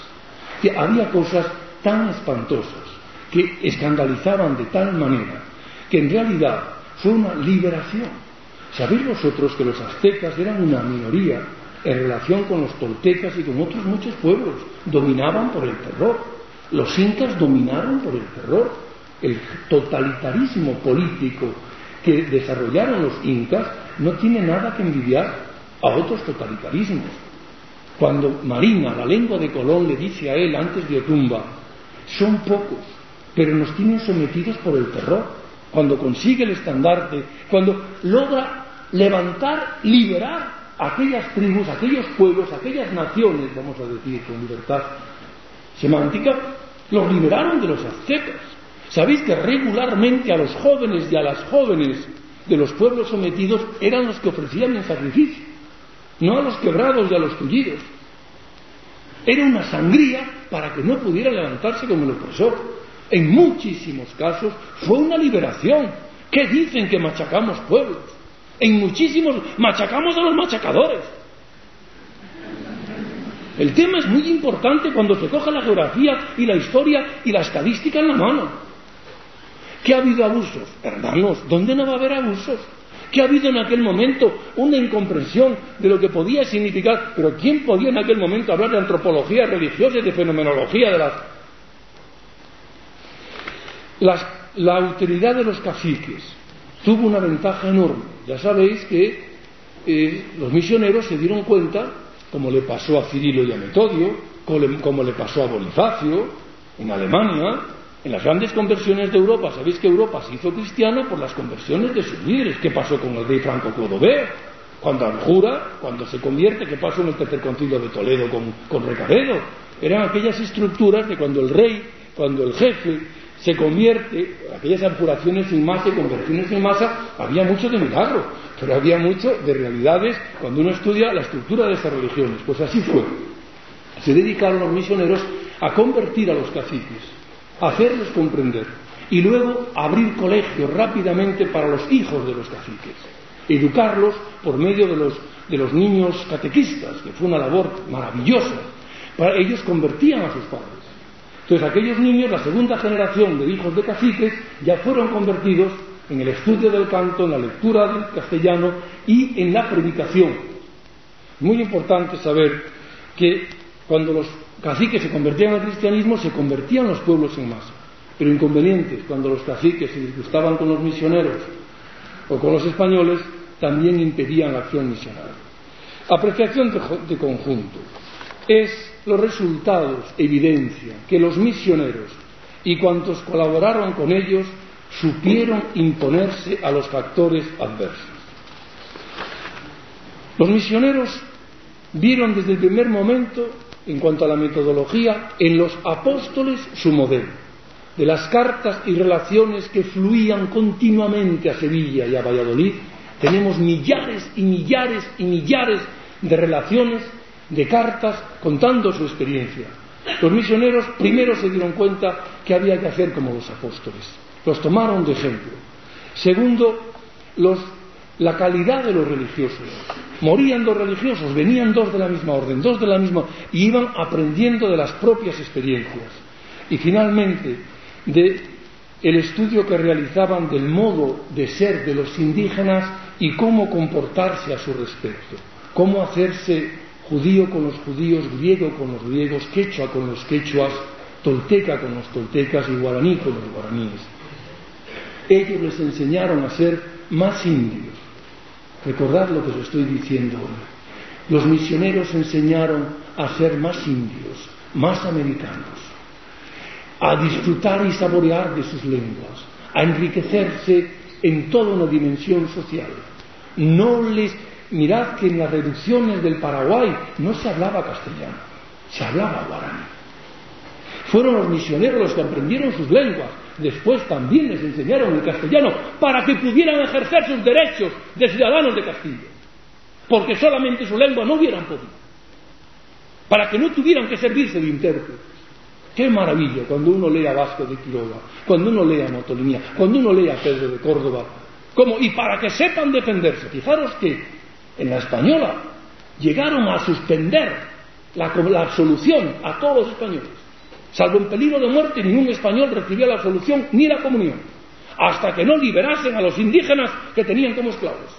que había cosas tan espantosas que escandalizaban de tal manera que en realidad fue una liberación. Sabéis vosotros que los aztecas eran una minoría en relación con los toltecas y con otros muchos pueblos, dominaban por el terror. Los incas dominaron por el terror. El totalitarismo político que desarrollaron los incas no tiene nada que envidiar a otros totalitarismos. Cuando Marina, la lengua de Colón, le dice a él antes de Otumba, son pocos, pero nos tienen sometidos por el terror. Cuando consigue el estandarte, cuando logra levantar, liberar aquellas tribus, aquellos pueblos, aquellas naciones, vamos a decir con libertad semántica, los liberaron de los aztecas. Sabéis que regularmente a los jóvenes y a las jóvenes de los pueblos sometidos eran los que ofrecían el sacrificio, no a los quebrados y a los tullidos. Era una sangría para que no pudiera levantarse como el opresor. En muchísimos casos fue una liberación. ¿Qué dicen que machacamos pueblos? En muchísimos machacamos a los machacadores. El tema es muy importante cuando se coge la geografía y la historia y la estadística en la mano. ¿Que ha habido abusos? Hermanos, ¿dónde no va a haber abusos? ¿Que ha habido en aquel momento una incomprensión de lo que podía significar? Pero ¿quién podía en aquel momento hablar de antropología religiosa y de fenomenología de las... la autoridad de los caciques tuvo una ventaja enorme. Ya sabéis que eh, los misioneros se dieron cuenta, como le pasó a Cirilo y a Metodio, como le pasó a Bonifacio en Alemania, en las grandes conversiones de Europa, sabéis que Europa se hizo cristiana por las conversiones de sus líderes. ¿Qué pasó con el rey Franco Clodoveo? Cuando abjura, cuando se convierte, ¿qué pasó en el tercer concilio de Toledo con, con Recaredo? Eran aquellas estructuras de cuando el rey, cuando el jefe se convierte, aquellas abjuraciones en masa y conversiones en masa, había mucho de milagro, pero había mucho de realidades cuando uno estudia la estructura de esas religiones. Pues así fue. Se dedicaron los misioneros a convertir a los caciques hacerles comprender y luego abrir colegios rápidamente para los hijos de los caciques, educarlos por medio de los, de los niños catequistas, que fue una labor maravillosa. Para ellos convertían a sus padres. Entonces aquellos niños, la segunda generación de hijos de caciques, ya fueron convertidos en el estudio del canto, en la lectura del castellano y en la predicación. Muy importante saber que cuando los caciques se convertían al cristianismo, se convertían los pueblos en masa. Pero inconvenientes, cuando los caciques se disgustaban con los misioneros o con los españoles, también impedían la acción misionera. Apreciación de, conjunto. es los resultados evidencia que los misioneros y cuantos colaboraron con ellos supieron imponerse a los factores adversos. Los misioneros vieron desde el primer momento, en cuanto a la metodología, en los apóstoles su modelo. De las cartas y relaciones que fluían continuamente a Sevilla y a Valladolid, tenemos millares y millares y millares de relaciones, de cartas, contando su experiencia. Los misioneros primero se dieron cuenta que había que hacer como los apóstoles. Los tomaron de ejemplo. Segundo, los la calidad de los religiosos. Morían dos religiosos, venían dos de la misma orden, dos de la misma, y iban aprendiendo de las propias experiencias. Y finalmente, de el estudio que realizaban del modo de ser de los indígenas y cómo comportarse a su respecto, cómo hacerse judío con los judíos, griego con los griegos, quechua con los quechuas, tolteca con los toltecas y guaraní con los guaraníes. Ellos les enseñaron a ser más indios, Recordad lo que os estoy diciendo. Los misioneros enseñaron a ser más indios, más americanos, a disfrutar y saborear de sus lenguas, a enriquecerse en toda una dimensión social. No les mirad que en las reducciones del Paraguay no se hablaba castellano, se hablaba guaraní. Fueron los misioneros los que aprendieron sus lenguas, después también les enseñaron el castellano para que pudieran ejercer sus derechos de ciudadanos de Castilla, porque solamente su lengua no hubieran podido, para que no tuvieran que servirse de intérpretes. Qué maravilla cuando uno lee a Vasco de Quiroga, cuando uno lee a Motolinía, cuando uno lee a Pedro de Córdoba, y para que sepan defenderse. Fijaros que en la española llegaron a suspender la absolución a todos los españoles Salvo en peligro de muerte, ningún español recibía la absolución ni la comunión, hasta que no liberasen a los indígenas que tenían como esclavos.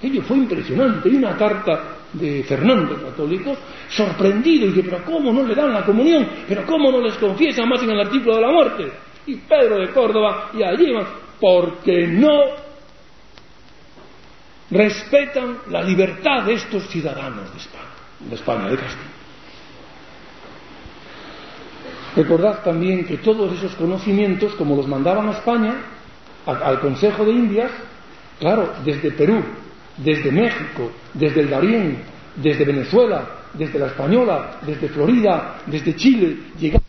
Ello fue impresionante. Hay una carta de Fernando Católico, sorprendido, y dice, pero ¿cómo no le dan la comunión? ¿Pero cómo no les confiesan más en el artículo de la muerte? Y Pedro de Córdoba, y allí van, porque no respetan la libertad de estos ciudadanos de España, de España, de Castilla. Recordad también que todos esos conocimientos, como los mandaban a España, al Consejo de Indias, claro, desde Perú, desde México, desde el Darién, desde Venezuela, desde la Española, desde Florida, desde Chile, llegaban